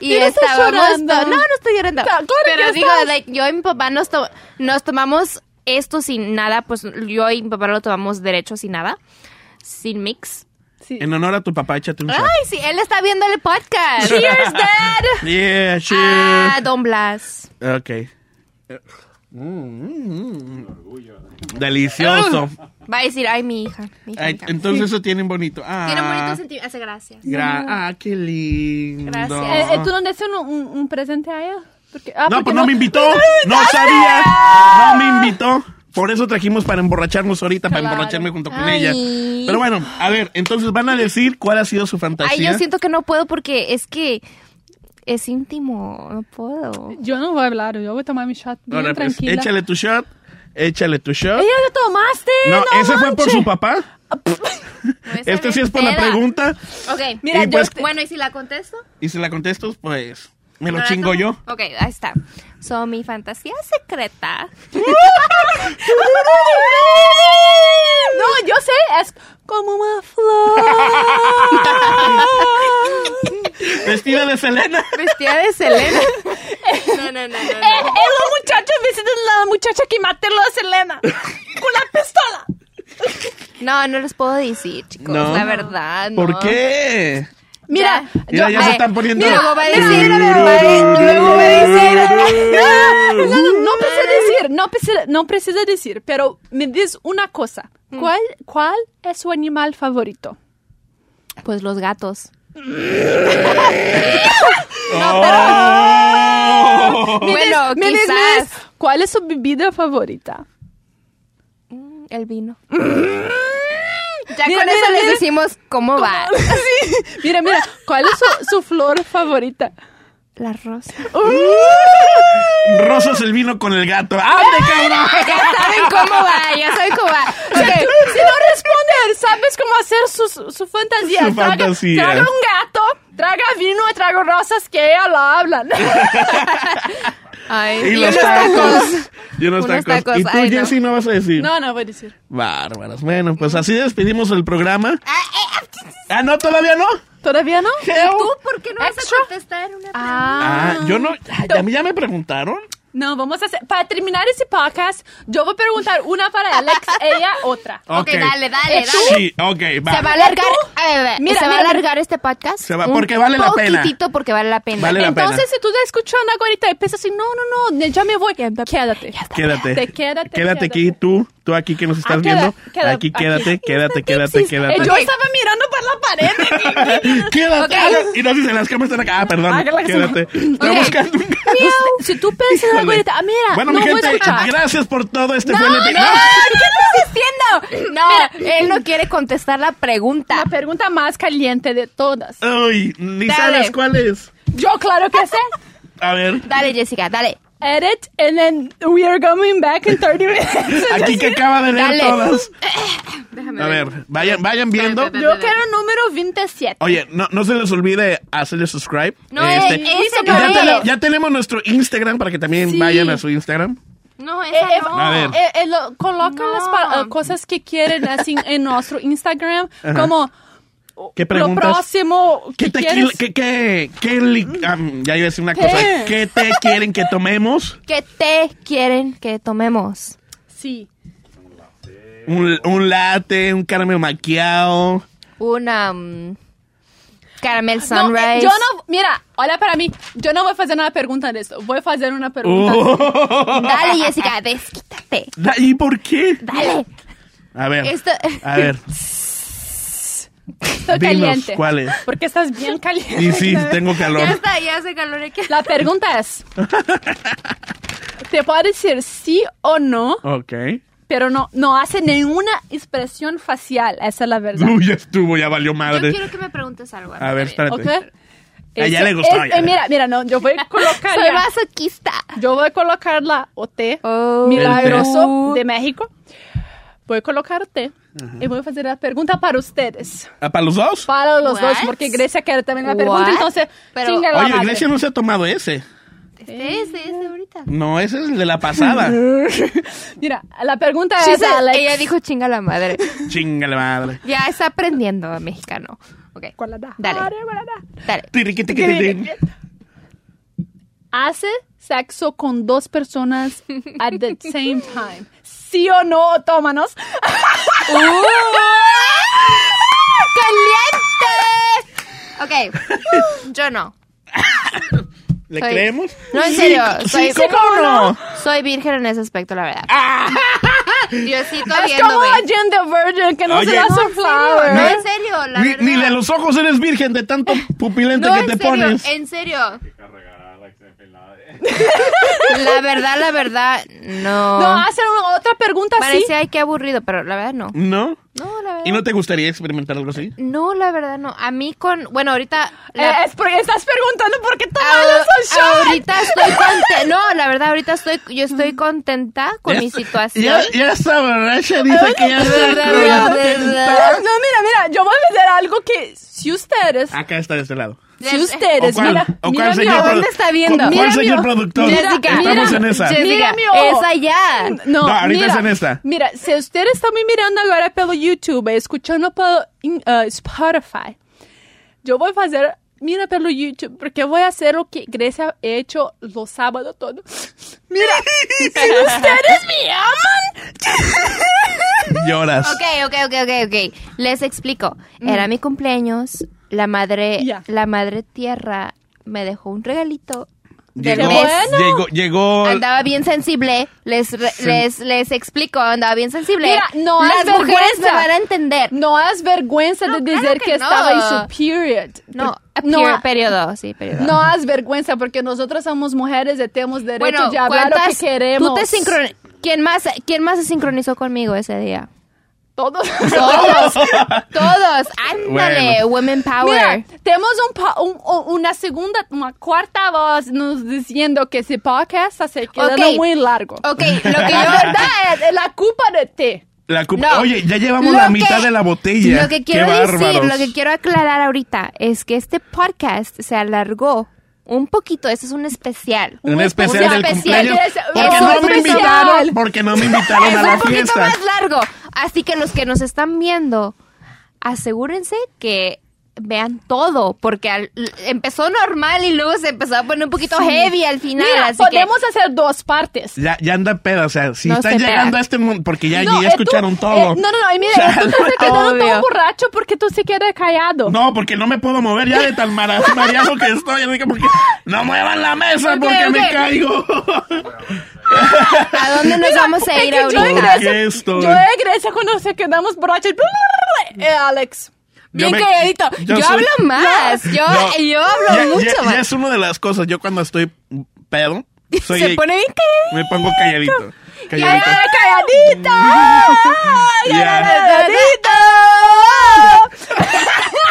Speaker 1: y
Speaker 2: Y no estás
Speaker 1: estábamos
Speaker 2: llorando.
Speaker 1: no, no estoy llorando. Pero digo,
Speaker 2: estás.
Speaker 1: like, yo y mi papá nos, to- nos tomamos esto sin nada, pues yo y mi papá lo tomamos derecho sin nada, sin mix.
Speaker 2: Sí.
Speaker 3: En honor a tu papá, échate un shot.
Speaker 1: Ay, sí, él está viendo el podcast.
Speaker 2: Cheers, Dad.
Speaker 3: Yeah, cheers.
Speaker 1: Ah, Don Blas.
Speaker 3: Ok. Mm, Delicioso.
Speaker 1: Va a decir, ay, mi hija. Mi hija,
Speaker 3: Ay,
Speaker 1: mi hija.
Speaker 3: entonces eso tiene un bonito. Ah,
Speaker 1: Tiene un bonito sentido. Hace gracias.
Speaker 3: gra- ah, qué lindo.
Speaker 1: Gracias.
Speaker 2: Eh, eh, ¿Tú no le haces un, un, un presente a ella? Porque, ah,
Speaker 3: No,
Speaker 2: porque
Speaker 3: pues no me invitó. No sabía. No me invitó. Por eso trajimos para emborracharnos ahorita, para emborracharme junto con
Speaker 1: Ay.
Speaker 3: ella. Pero bueno, a ver, entonces van a decir cuál ha sido su fantasía.
Speaker 1: Ay, yo siento que no puedo porque es que es íntimo, no puedo.
Speaker 2: Yo no voy a hablar, yo voy a tomar mi shot bien
Speaker 3: Ahora, pues,
Speaker 2: tranquila.
Speaker 3: échale tu shot. Échale tu shot.
Speaker 2: ¡Ella lo tomaste!
Speaker 3: No, ese fue por su papá. Este sí es por la pregunta.
Speaker 1: Ok,
Speaker 2: Mira,
Speaker 3: Y
Speaker 2: yo
Speaker 3: pues-
Speaker 2: te-
Speaker 1: bueno, ¿y si la contesto?
Speaker 3: Y si la contesto, pues me lo
Speaker 1: ¿No la
Speaker 3: chingo yo.
Speaker 1: Ok, ahí está. So, mi fantasía secreta.
Speaker 2: No, yo sé, es como una flor.
Speaker 3: Vestida de Selena.
Speaker 1: Vestida de Selena. No, no, no, no.
Speaker 2: Es la muchacha vestida de la muchacha que mató a Selena con la pistola.
Speaker 1: No, no les puedo decir, chicos.
Speaker 3: No.
Speaker 1: La verdad, no.
Speaker 3: ¿Por qué?
Speaker 2: Mira,
Speaker 3: Mira, ya
Speaker 1: ay,
Speaker 3: se están poniendo.
Speaker 1: mira, luego va a decir,
Speaker 3: Tururururu.
Speaker 1: va a- luego va a decir.
Speaker 2: no, no, no precisa decir, no precisa, no precisa decir, pero me dices una cosa. ¿Cuál, ¿Cuál es su animal favorito?
Speaker 1: Pues los gatos.
Speaker 3: Oh.
Speaker 1: Bueno,
Speaker 2: me dices, me
Speaker 1: quizás.
Speaker 2: ¿Cuál es su bebida favorita?
Speaker 1: Mm, El vino. Ya
Speaker 2: Mira,
Speaker 1: con
Speaker 2: mira,
Speaker 1: eso les
Speaker 2: mira.
Speaker 1: decimos cómo va.
Speaker 2: Sí. Mira, mira, ¿cuál es su, su flor favorita?
Speaker 1: La rosa.
Speaker 3: Rosas el vino con el gato. ¡Ande, cabrón!
Speaker 1: Ya saben cómo va, ya saben cómo va.
Speaker 2: Si, si no responder, sabes cómo hacer su, su fantasía.
Speaker 3: Su
Speaker 2: Traga-
Speaker 3: fantasía.
Speaker 2: Traga un gato, traga vino y traga rosas que ella lo hablan.
Speaker 1: Ay,
Speaker 3: Y los tacos. Y unos
Speaker 1: Unos
Speaker 3: tacos.
Speaker 1: tacos,
Speaker 3: ¿Y tú,
Speaker 1: ay, no.
Speaker 3: Jessy, no vas a decir?
Speaker 2: No, no voy a decir.
Speaker 3: Bárbaras. Bueno, pues así despedimos el programa. Ah, no, todavía no.
Speaker 2: ¿Todavía no?
Speaker 1: ¿Tú por qué no vas a contestar una
Speaker 2: Ah.
Speaker 3: Ah, yo no. ay, A mí ya me preguntaron.
Speaker 2: No, vamos a hacer. Para terminar ese podcast, yo voy a preguntar una para Alex, ella otra.
Speaker 1: Ok, dale, dale,
Speaker 2: ¿Eh,
Speaker 1: dale.
Speaker 3: Sí, ok, va.
Speaker 1: Se va a alargar, a ver, a ver,
Speaker 2: Mira,
Speaker 1: se va a alargar este podcast.
Speaker 3: Se va-
Speaker 1: un
Speaker 3: porque vale la pena.
Speaker 1: poquitito porque vale la pena.
Speaker 3: Vale la pena.
Speaker 2: Entonces, si tú estás escuchando ahorita y piensas así, no, no, no, ya me voy, quédate.
Speaker 3: Quédate.
Speaker 2: Te quédate,
Speaker 3: Quédate aquí,
Speaker 2: quédate.
Speaker 3: tú, tú aquí que nos estás
Speaker 2: Ah,
Speaker 3: viendo.
Speaker 2: queda- queda-
Speaker 3: aquí,
Speaker 2: aquí.
Speaker 3: quédate, quédate, quédate, quédate.
Speaker 2: Eh, yo estaba mirando por la pared.
Speaker 3: Quédate.
Speaker 1: Ok.
Speaker 3: haga- Y no si las cámaras están acá. Ah, perdón.
Speaker 2: Ah, claro
Speaker 3: quédate. Estoy
Speaker 1: Ok.
Speaker 3: buscando un gato.
Speaker 2: si tú piensas algo ahorita, ah, mira,
Speaker 3: Bueno,
Speaker 2: no
Speaker 3: mi gente, gracias por todo. Este
Speaker 1: No,
Speaker 3: fue el
Speaker 1: no,
Speaker 3: episodio.
Speaker 1: ¿qué estás diciendo? No, él no quiere contestar la pregunta.
Speaker 2: La pregunta más caliente de todas.
Speaker 3: Uy, ni
Speaker 1: Dale.
Speaker 3: sabes cuál es.
Speaker 2: Yo claro que sé.
Speaker 3: A ver,
Speaker 1: Dale, Jessica, dale.
Speaker 2: Edit and then we are coming back in 30 minutes.
Speaker 3: aquí que acaba de leer
Speaker 1: Dale.
Speaker 3: todas.
Speaker 1: Déjame
Speaker 3: A ver, vayan, vayan viendo.
Speaker 2: Yo quiero número 27.
Speaker 3: Oye, no, no se les olvide hacerle subscribe.
Speaker 1: No,
Speaker 3: Este,
Speaker 1: eh,
Speaker 3: ya,
Speaker 1: no es.
Speaker 3: ya tenemos nuestro Instagram para que también
Speaker 2: Sí.
Speaker 3: vayan a su Instagram.
Speaker 1: No,
Speaker 2: Eh,
Speaker 1: esa
Speaker 2: eh,
Speaker 1: no.
Speaker 3: A ver.
Speaker 2: eh, eh, lo- colocan
Speaker 1: No.
Speaker 2: las pa- eh, cosas que quieren así en nuestro Instagram,
Speaker 3: Ajá.
Speaker 2: como
Speaker 3: ¿Qué
Speaker 2: lo
Speaker 3: preguntas?
Speaker 2: próximo
Speaker 3: ¿Qué
Speaker 2: que
Speaker 3: te
Speaker 2: quieres.
Speaker 3: qué, qué, qué am, ya iba a decir una
Speaker 2: ¿Qué?
Speaker 3: cosa. ¿Qué te quieren que tomemos?
Speaker 1: ¿Qué té quieren que tomemos?
Speaker 2: Sí.
Speaker 3: Un, un latte, un caramelo maquiao.
Speaker 1: Una mm, caramel
Speaker 2: No,
Speaker 1: sunrise.
Speaker 2: yo no, mira, hola para mí, yo no voy a hacer una pregunta de esto, voy a hacer una pregunta.
Speaker 3: Oh.
Speaker 1: Dale, Jessica, desquítate.
Speaker 3: ¿Y por qué?
Speaker 1: Dale.
Speaker 3: A ver,
Speaker 1: Esto...
Speaker 3: a ver.
Speaker 2: Estoy
Speaker 3: Dinos,
Speaker 2: caliente.
Speaker 3: ¿cuál es?
Speaker 2: Porque estás bien caliente.
Speaker 3: Y sí, tengo
Speaker 1: Ya
Speaker 3: calor.
Speaker 1: está, ya hace calor aquí.
Speaker 2: La pregunta es, te puedo decir sí o no,
Speaker 3: Ok.
Speaker 2: pero no, no hace ninguna expresión facial, esa es la verdad.
Speaker 3: Uy, ya estuvo, ya valió
Speaker 1: Yo
Speaker 3: madre.
Speaker 1: quiero que me preguntes algo.
Speaker 3: A ver, espérate.
Speaker 2: ¿Ok?
Speaker 3: A ella le gustó,
Speaker 2: es-
Speaker 3: ya.
Speaker 2: eh, mira, mira, no, yo voy a colocar
Speaker 1: Soy
Speaker 2: ya-
Speaker 1: masoquista.
Speaker 2: Yo voy a colocar la OT
Speaker 1: Oh.
Speaker 2: milagroso de México. Voy a colocar té y voy a hacer la pregunta para ustedes.
Speaker 3: ¿Ah, ¿Para los dos?
Speaker 2: Para los
Speaker 1: What?
Speaker 2: dos, porque Grecia quiere también la pregunta,
Speaker 1: What?
Speaker 2: entonces
Speaker 1: Pero-
Speaker 2: chinga la
Speaker 3: Oye,
Speaker 2: madre.
Speaker 3: Iglesia no se ha tomado ese.
Speaker 1: Este, este, este ahorita.
Speaker 3: No, ese es el de la pasada.
Speaker 2: Mira, la pregunta es, Alex.
Speaker 1: ella dijo chinga la madre.
Speaker 3: Chingale madre.
Speaker 1: Ya está aprendiendo mexicano. Ok.
Speaker 2: ¿Cuál la da?
Speaker 1: Dale.
Speaker 2: Madre, ¿cuál la da?
Speaker 1: Dale.
Speaker 3: Tiriquitiquitín.
Speaker 2: Hace sexo con dos personas at the same time. ¿Sí o no? Tómanos.
Speaker 1: ¡Caliente! Ok. Yo no.
Speaker 3: ¿Le
Speaker 1: Soy-
Speaker 3: creemos?
Speaker 1: No, en serio.
Speaker 3: sí,
Speaker 1: soy,
Speaker 3: ¿cómo no?
Speaker 1: soy virgen en ese aspecto, la verdad. Diosito
Speaker 2: Es
Speaker 1: viéndome.
Speaker 2: como a Jane the Virgin que no
Speaker 3: Oye.
Speaker 2: se da
Speaker 3: No,
Speaker 2: su
Speaker 1: No,
Speaker 2: flower.
Speaker 1: en serio, la
Speaker 3: Ni,
Speaker 1: verdad.
Speaker 3: ni de los ojos eres virgen de tanto pupilente
Speaker 1: No,
Speaker 3: que
Speaker 1: en
Speaker 3: te
Speaker 1: serio,
Speaker 3: pones.
Speaker 1: en serio. La verdad, la verdad, no.
Speaker 2: No, hacer una- otra pregunta así.
Speaker 1: Parece ay qué aburrido, pero la verdad no.
Speaker 3: ¿No?
Speaker 1: No, la verdad.
Speaker 3: ¿Y no te gustaría experimentar algo así?
Speaker 1: No, la verdad no. A mí con, bueno, ahorita la-
Speaker 2: Eh, es porque estás preguntando por qué tomas esos shots.
Speaker 1: ahorita estoy contenta. No, la verdad ahorita estoy yo estoy contenta con
Speaker 3: Ya
Speaker 1: mi
Speaker 3: está-
Speaker 1: situación.
Speaker 3: Ya, ya está borracha, dice que ya está.
Speaker 2: No, mira, mira, yo voy a decir algo que si ustedes,
Speaker 3: Acá está de este lado.
Speaker 2: Si ustedes,
Speaker 3: ¿O cuál,
Speaker 2: mira,
Speaker 3: cuál
Speaker 2: mira,
Speaker 3: señor,
Speaker 1: ¿dónde
Speaker 3: produ-
Speaker 1: está viendo?
Speaker 3: ¿Cuál
Speaker 2: Mira,
Speaker 3: señor productor?
Speaker 2: Jessica,
Speaker 3: Estamos
Speaker 2: mira.
Speaker 3: en esa.
Speaker 2: Jessica,
Speaker 1: es allá.
Speaker 2: No,
Speaker 3: No, ahorita
Speaker 2: mira,
Speaker 3: es en esta.
Speaker 2: Mira, si ustedes están me mirando agora pelo YouTube, escuchando pelo uh, Spotify, yo voy a hacer, mira pelo YouTube, porque voy a hacer lo que Grecia ha hecho los sábados todo. Mira, si ustedes me aman,
Speaker 3: Lloras.
Speaker 1: Ok, ok, ok, ok, ok. Les explico. Era mi cumpleaños. La madre,
Speaker 2: Ya.
Speaker 1: la madre tierra me dejó un regalito. de
Speaker 3: Llegó,
Speaker 1: mes.
Speaker 2: bueno.
Speaker 3: llegó, llegó,
Speaker 1: Andaba bien sensible. Les, re-
Speaker 3: Sí.
Speaker 1: les, les explico. Andaba bien sensible.
Speaker 2: Mira, no
Speaker 1: Las
Speaker 2: es
Speaker 1: mujeres me
Speaker 2: vergüenza.
Speaker 1: van a entender.
Speaker 2: no has vergüenza
Speaker 1: No,
Speaker 2: de
Speaker 1: claro
Speaker 2: decir
Speaker 1: que
Speaker 2: que, estaba en
Speaker 1: no.
Speaker 2: su period.
Speaker 1: No,
Speaker 2: no,
Speaker 1: peri- periodo, sí, periodo.
Speaker 2: no has vergüenza porque nosotros somos mujeres y tenemos derecho
Speaker 1: bueno,
Speaker 2: de hablar lo que
Speaker 1: ¿cuántas-
Speaker 2: queremos.
Speaker 1: Tú te ¿Quién más, ¿Quién más se sincronizó conmigo ese día?
Speaker 2: Todos.
Speaker 1: Todos, todos. Ándale,
Speaker 3: Bueno.
Speaker 1: women power.
Speaker 2: Mira, tenemos un un- un- una segunda, una cuarta voz nos diciendo que ese podcast se quedando
Speaker 1: Ok.
Speaker 2: muy largo.
Speaker 1: ok, lo que yo
Speaker 2: La verdad es la culpa de ti.
Speaker 3: La cu-
Speaker 1: No.
Speaker 3: Oye, ya llevamos
Speaker 1: Lo
Speaker 3: la
Speaker 1: que-
Speaker 3: mitad de la botella.
Speaker 1: Lo que quiero
Speaker 3: Qué
Speaker 1: decir,
Speaker 3: bárbaros.
Speaker 1: lo que quiero aclarar ahorita es que este podcast se alargó un poquito. Este es un especial.
Speaker 3: Un especial
Speaker 1: Un
Speaker 3: del
Speaker 1: especial.
Speaker 3: cumpleaños.
Speaker 2: Es-
Speaker 3: Porque
Speaker 2: es
Speaker 3: no
Speaker 2: un
Speaker 3: me
Speaker 2: especial.
Speaker 3: invitaron, porque no me invitaron
Speaker 1: Es
Speaker 3: a
Speaker 1: un
Speaker 3: la
Speaker 1: poquito
Speaker 3: fiesta.
Speaker 1: más largo. Así que los que nos están viendo, asegúrense que vean todo, porque al- empezó normal y luego se empezó a poner un poquito heavy al final.
Speaker 2: Mira,
Speaker 1: así
Speaker 2: podemos hacer dos partes.
Speaker 3: Ya, ya anda peda, o sea, si
Speaker 1: No
Speaker 3: están llegando
Speaker 1: peda.
Speaker 3: a este mundo, porque ya,
Speaker 2: No,
Speaker 3: ya
Speaker 2: eh, tú-
Speaker 3: escucharon
Speaker 2: eh,
Speaker 3: todo.
Speaker 2: no, no, no, y mira,
Speaker 3: O sea,
Speaker 2: tú estás quedando
Speaker 1: Obvio.
Speaker 2: todo borracho porque tú se quedas callado.
Speaker 3: No, porque no me puedo mover ya de tan mareado que estoy. porque no muevan la mesa porque me caigo.
Speaker 1: ¿A dónde nos vamos a ir
Speaker 2: yo
Speaker 1: ahorita?
Speaker 2: yo y Grecia cuando se quedamos borrachos. Eh, Alex.
Speaker 1: Bien
Speaker 3: me-
Speaker 1: calladito. Yo,
Speaker 3: soy-
Speaker 1: hablo más. Yo,
Speaker 3: No,
Speaker 1: yo hablo
Speaker 3: ya,
Speaker 1: mucho
Speaker 3: ya-
Speaker 1: más.
Speaker 3: ya es una de las cosas. Yo cuando estoy pedo, soy,
Speaker 1: Se pone bien calladito.
Speaker 3: me pongo calladito.
Speaker 2: ¡Ay,
Speaker 3: Ya.
Speaker 2: calladito!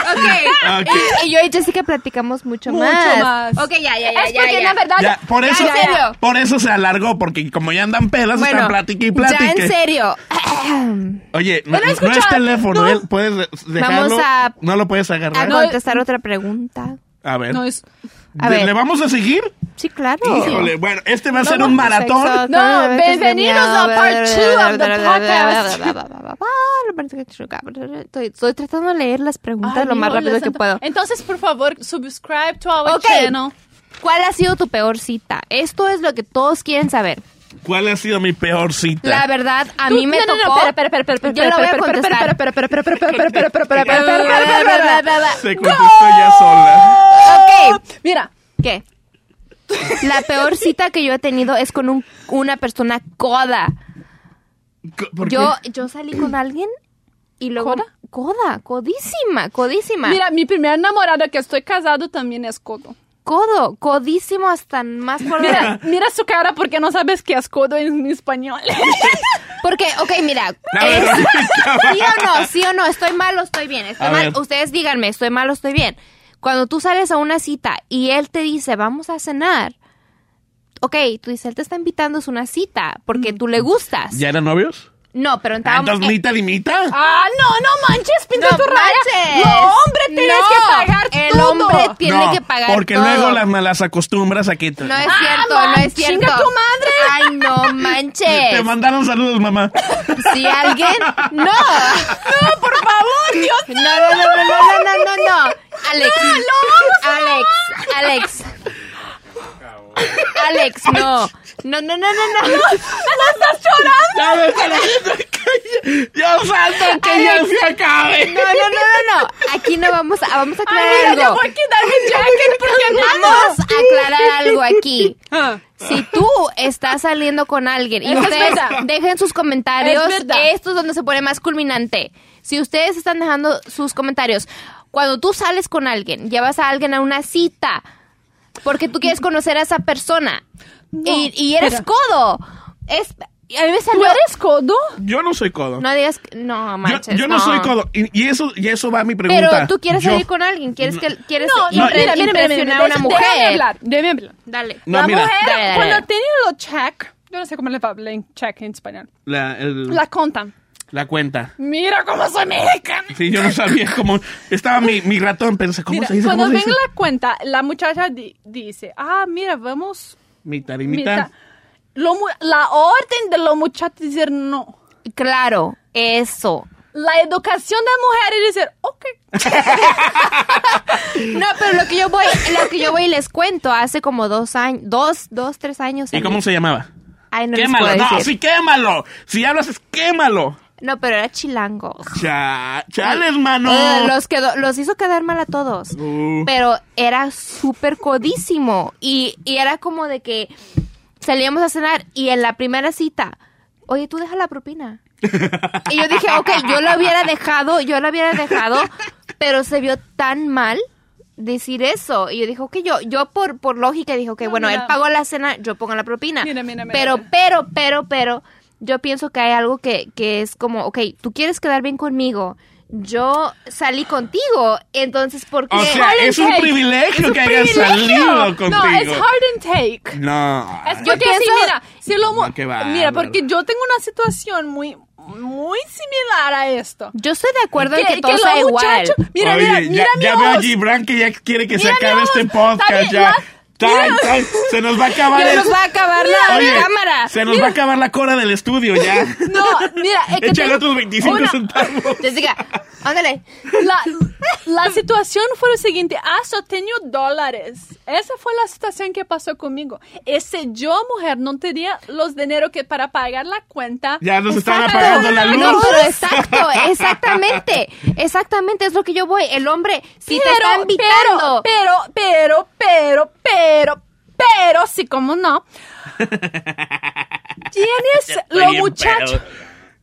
Speaker 1: Ok.
Speaker 3: Ok.
Speaker 1: Y, y yo y Jessica platicamos mucho,
Speaker 2: Mucho
Speaker 1: más.
Speaker 2: más.
Speaker 1: Ok, ya, ya, ya.
Speaker 2: Es
Speaker 1: ya,
Speaker 2: porque
Speaker 1: ya.
Speaker 2: la verdad...
Speaker 3: Ya, por eso,
Speaker 1: Ya, en serio.
Speaker 3: por eso se alargó, porque como ya andan pedas,
Speaker 1: Bueno,
Speaker 3: están platique y
Speaker 1: ya
Speaker 3: platique.
Speaker 1: en serio.
Speaker 3: Oye, no, es teléfono,
Speaker 2: no.
Speaker 3: ¿eh? puedes dejarlo.
Speaker 1: Vamos a-
Speaker 3: No lo puedes
Speaker 1: A
Speaker 3: agarrar.
Speaker 2: no,
Speaker 1: contestar otra pregunta.
Speaker 3: A ver.
Speaker 2: No es...
Speaker 1: a
Speaker 3: ¿Le,
Speaker 1: ver.
Speaker 3: le vamos a seguir?
Speaker 1: Sí, claro.
Speaker 3: Híjole, bueno, este va a ser
Speaker 2: No,
Speaker 3: un
Speaker 2: no,
Speaker 3: maratón.
Speaker 1: Sexo,
Speaker 2: No,
Speaker 1: todo,
Speaker 2: bienvenidos a part two of the
Speaker 1: podcast. Estoy, estoy tratando de leer las preguntas
Speaker 2: Ay,
Speaker 1: lo más rápido que puedo.
Speaker 2: Entonces, por favor, subscribe to our
Speaker 1: Ok.
Speaker 2: channel.
Speaker 1: ¿Cuál ha sido tu peor cita? Esto es lo que todos quieren saber.
Speaker 3: ¿Cuál ha sido mi peor cita?
Speaker 1: La verdad, a mí me tocó...
Speaker 2: espera, espera, espera,
Speaker 1: Yo lo voy a contestar.
Speaker 2: Espera, espera, espera, espera, espera, espera, espera,
Speaker 3: Se contestó ya sola.
Speaker 1: Ok,
Speaker 2: mira.
Speaker 1: ¿Qué? La peor cita que yo he tenido es con un, una persona coda. Yo, yo salí con alguien y luego...
Speaker 2: ¿Coda?
Speaker 1: Coda, codísima, codísima.
Speaker 2: Mira, mi primer enamorada que estoy casado también es codo.
Speaker 1: Codo, codísimo hasta más por
Speaker 2: Mira, mira su cara porque no sabes qué es codo en español.
Speaker 1: Porque, ok, mira, sí o no, sí o no, estoy mal o estoy bien. Estoy
Speaker 3: A
Speaker 1: mal,
Speaker 3: ver.
Speaker 1: ustedes díganme, estoy mal o estoy bien. Cuando tú sales a una cita y él te dice, vamos a cenar, ok, tú dices, él te está invitando, es una cita, porque tú le gustas.
Speaker 3: ¿Ya eran novios?
Speaker 1: No, pero
Speaker 3: Ah,
Speaker 1: estábamos...
Speaker 3: Entonces, mitad y mitad.
Speaker 2: Ah, no, no manches, pinta
Speaker 1: no
Speaker 2: tu raya.
Speaker 1: manches.
Speaker 2: No, hombre, tienes
Speaker 1: No,
Speaker 2: que pagar
Speaker 1: el
Speaker 2: todo.
Speaker 1: hombre tiene
Speaker 3: no,
Speaker 1: que pagar
Speaker 3: porque
Speaker 1: todo.
Speaker 3: luego las malas acostumbras aquí. te-
Speaker 1: No es
Speaker 2: Ah,
Speaker 1: cierto,
Speaker 2: man,
Speaker 1: no es cierto.
Speaker 2: chinga tu madre.
Speaker 1: Ay, no
Speaker 3: Te
Speaker 1: manches.
Speaker 3: mandaron saludos, mamá.
Speaker 1: Si alguien... No.
Speaker 2: No, por favor, Dios.
Speaker 1: No, no, no, no, no, no, no, no. Alex. Alex, Alex. Alex, no. No, no, no, no, no.
Speaker 2: No estás llorando.
Speaker 3: Ya gente calle. Dios santo, que ya
Speaker 1: Alex.
Speaker 3: se acabe.
Speaker 1: No, no, no, no, no. Aquí no vamos a, vamos a
Speaker 2: Ay,
Speaker 1: aclarar
Speaker 2: mira, yo
Speaker 1: algo.
Speaker 2: voy a quitar mi jacket porque
Speaker 1: Vamos a aclarar algo aquí.
Speaker 2: Ah.
Speaker 1: Si tú estás saliendo con alguien y
Speaker 2: es
Speaker 1: ustedes
Speaker 2: verdad.
Speaker 1: dejen sus comentarios,
Speaker 2: Es
Speaker 1: esto es donde se pone más culminante. Si ustedes están dejando sus comentarios, cuando tú sales con alguien, llevas a alguien a una cita, porque tú quieres conocer a esa persona.
Speaker 2: No,
Speaker 1: y, y eres codo. Es, a mí me
Speaker 2: ¿Tú
Speaker 1: salió...
Speaker 2: eres codo?
Speaker 3: Yo no soy codo.
Speaker 1: No digas... que- No,
Speaker 3: yo,
Speaker 1: manches,
Speaker 3: yo no, soy codo. Y, y eso, y eso va a mi pregunta.
Speaker 1: Pero tú quieres
Speaker 3: Yo-
Speaker 1: salir con alguien, quieres que quieres
Speaker 2: No, no, mira, mira, mira,
Speaker 1: a una
Speaker 2: déjame
Speaker 1: mujer.
Speaker 2: hablar, déjame hablar.
Speaker 1: Dale.
Speaker 3: No,
Speaker 2: la
Speaker 3: mira.
Speaker 2: mujer,
Speaker 1: Dale, dale,
Speaker 2: cuando
Speaker 1: dale.
Speaker 2: tiene los check, yo no sé cómo le hablar en check en español,
Speaker 3: La, el-
Speaker 2: la contan.
Speaker 3: La cuenta.
Speaker 2: Mira cómo soy mexicana.
Speaker 3: Sí, yo no sabía cómo. Estaba mi, mi ratón, pensé, ¿cómo
Speaker 2: Mira,
Speaker 3: se dice?
Speaker 2: cuando
Speaker 3: ¿Cómo se
Speaker 2: venga
Speaker 3: dice?
Speaker 2: la cuenta, la muchacha di- dice, ah, mira, vamos...
Speaker 3: Mitad y mitad.
Speaker 2: mitad. Lo la orden de los muchachos es decir no.
Speaker 1: Claro, eso.
Speaker 2: La educación de mujeres es decir, ok.
Speaker 1: No, pero lo que yo voy, lo que yo voy y les cuento hace como dos años, dos, dos, tres años.
Speaker 3: ¿Y cómo se llamaba?
Speaker 1: Ay, no les
Speaker 3: quémalo.
Speaker 1: puedo
Speaker 3: No,
Speaker 1: decir.
Speaker 3: sí, quémalo. Si hablas, es quémalo.
Speaker 1: No, pero era chilango.
Speaker 3: Cha, chales, mano.
Speaker 1: Eh, los quedó, los hizo quedar mal a todos.
Speaker 3: Uh.
Speaker 1: Pero era súper codísimo. Y, y era como de que salíamos a cenar y en la primera cita, oye, tú deja la propina. Y yo dije, ok, yo lo hubiera dejado, yo lo hubiera dejado, pero se vio tan mal decir eso. Y yo dije, ok, yo, yo por, por lógica dije, ok,
Speaker 2: No,
Speaker 1: bueno,
Speaker 2: mira.
Speaker 1: él pagó la cena, yo pongo la propina.
Speaker 2: Mira, mira, mira,
Speaker 1: pero,
Speaker 2: mira.
Speaker 1: pero, pero, pero, yo pienso que hay algo que, que es como, ok, tú quieres quedar bien conmigo. Yo salí contigo, entonces, ¿por qué?
Speaker 3: O sea, es un
Speaker 2: take.
Speaker 3: privilegio
Speaker 2: Es un
Speaker 3: que hayas salido contigo.
Speaker 2: No, es hard and take.
Speaker 3: No.
Speaker 2: Es porque
Speaker 1: Yo
Speaker 2: sí,
Speaker 1: pienso-
Speaker 2: mira, si lo
Speaker 3: No,
Speaker 2: mira, porque yo tengo una situación muy, muy similar a esto.
Speaker 1: Yo estoy de acuerdo en
Speaker 2: Que-
Speaker 1: que todo sea igual.
Speaker 2: Mira,
Speaker 3: Oye,
Speaker 2: mira,
Speaker 3: ya,
Speaker 2: mira mi
Speaker 3: ya veo a. Gibran que ya quiere que se
Speaker 2: Mira mi
Speaker 3: acabe este podcast. Ya. Tan, tan, se nos va a acabar el...
Speaker 1: nos va a acabar la
Speaker 3: Oye,
Speaker 1: cámara.
Speaker 3: se nos va a acabar la cora del estudio ya.
Speaker 2: No, mira, es que
Speaker 3: Échale
Speaker 2: tengo
Speaker 3: otros 25
Speaker 2: una-
Speaker 3: centavos.
Speaker 1: Jessica, ándale.
Speaker 2: La, la situación fue lo siguiente, ah, solo tenía dólares. Esa fue la situación que pasó conmigo. Ese yo, mujer, no tenía los dinero que para pagar la cuenta.
Speaker 3: Ya nos están
Speaker 1: Exacto.
Speaker 3: apagando la luz.
Speaker 1: No, pero exacto, exactamente. Exactamente, es lo que yo voy. El hombre, si te está invitando.
Speaker 2: Pero, pero, pero, pero, pero, sí, como no. Tienes lo muchacho,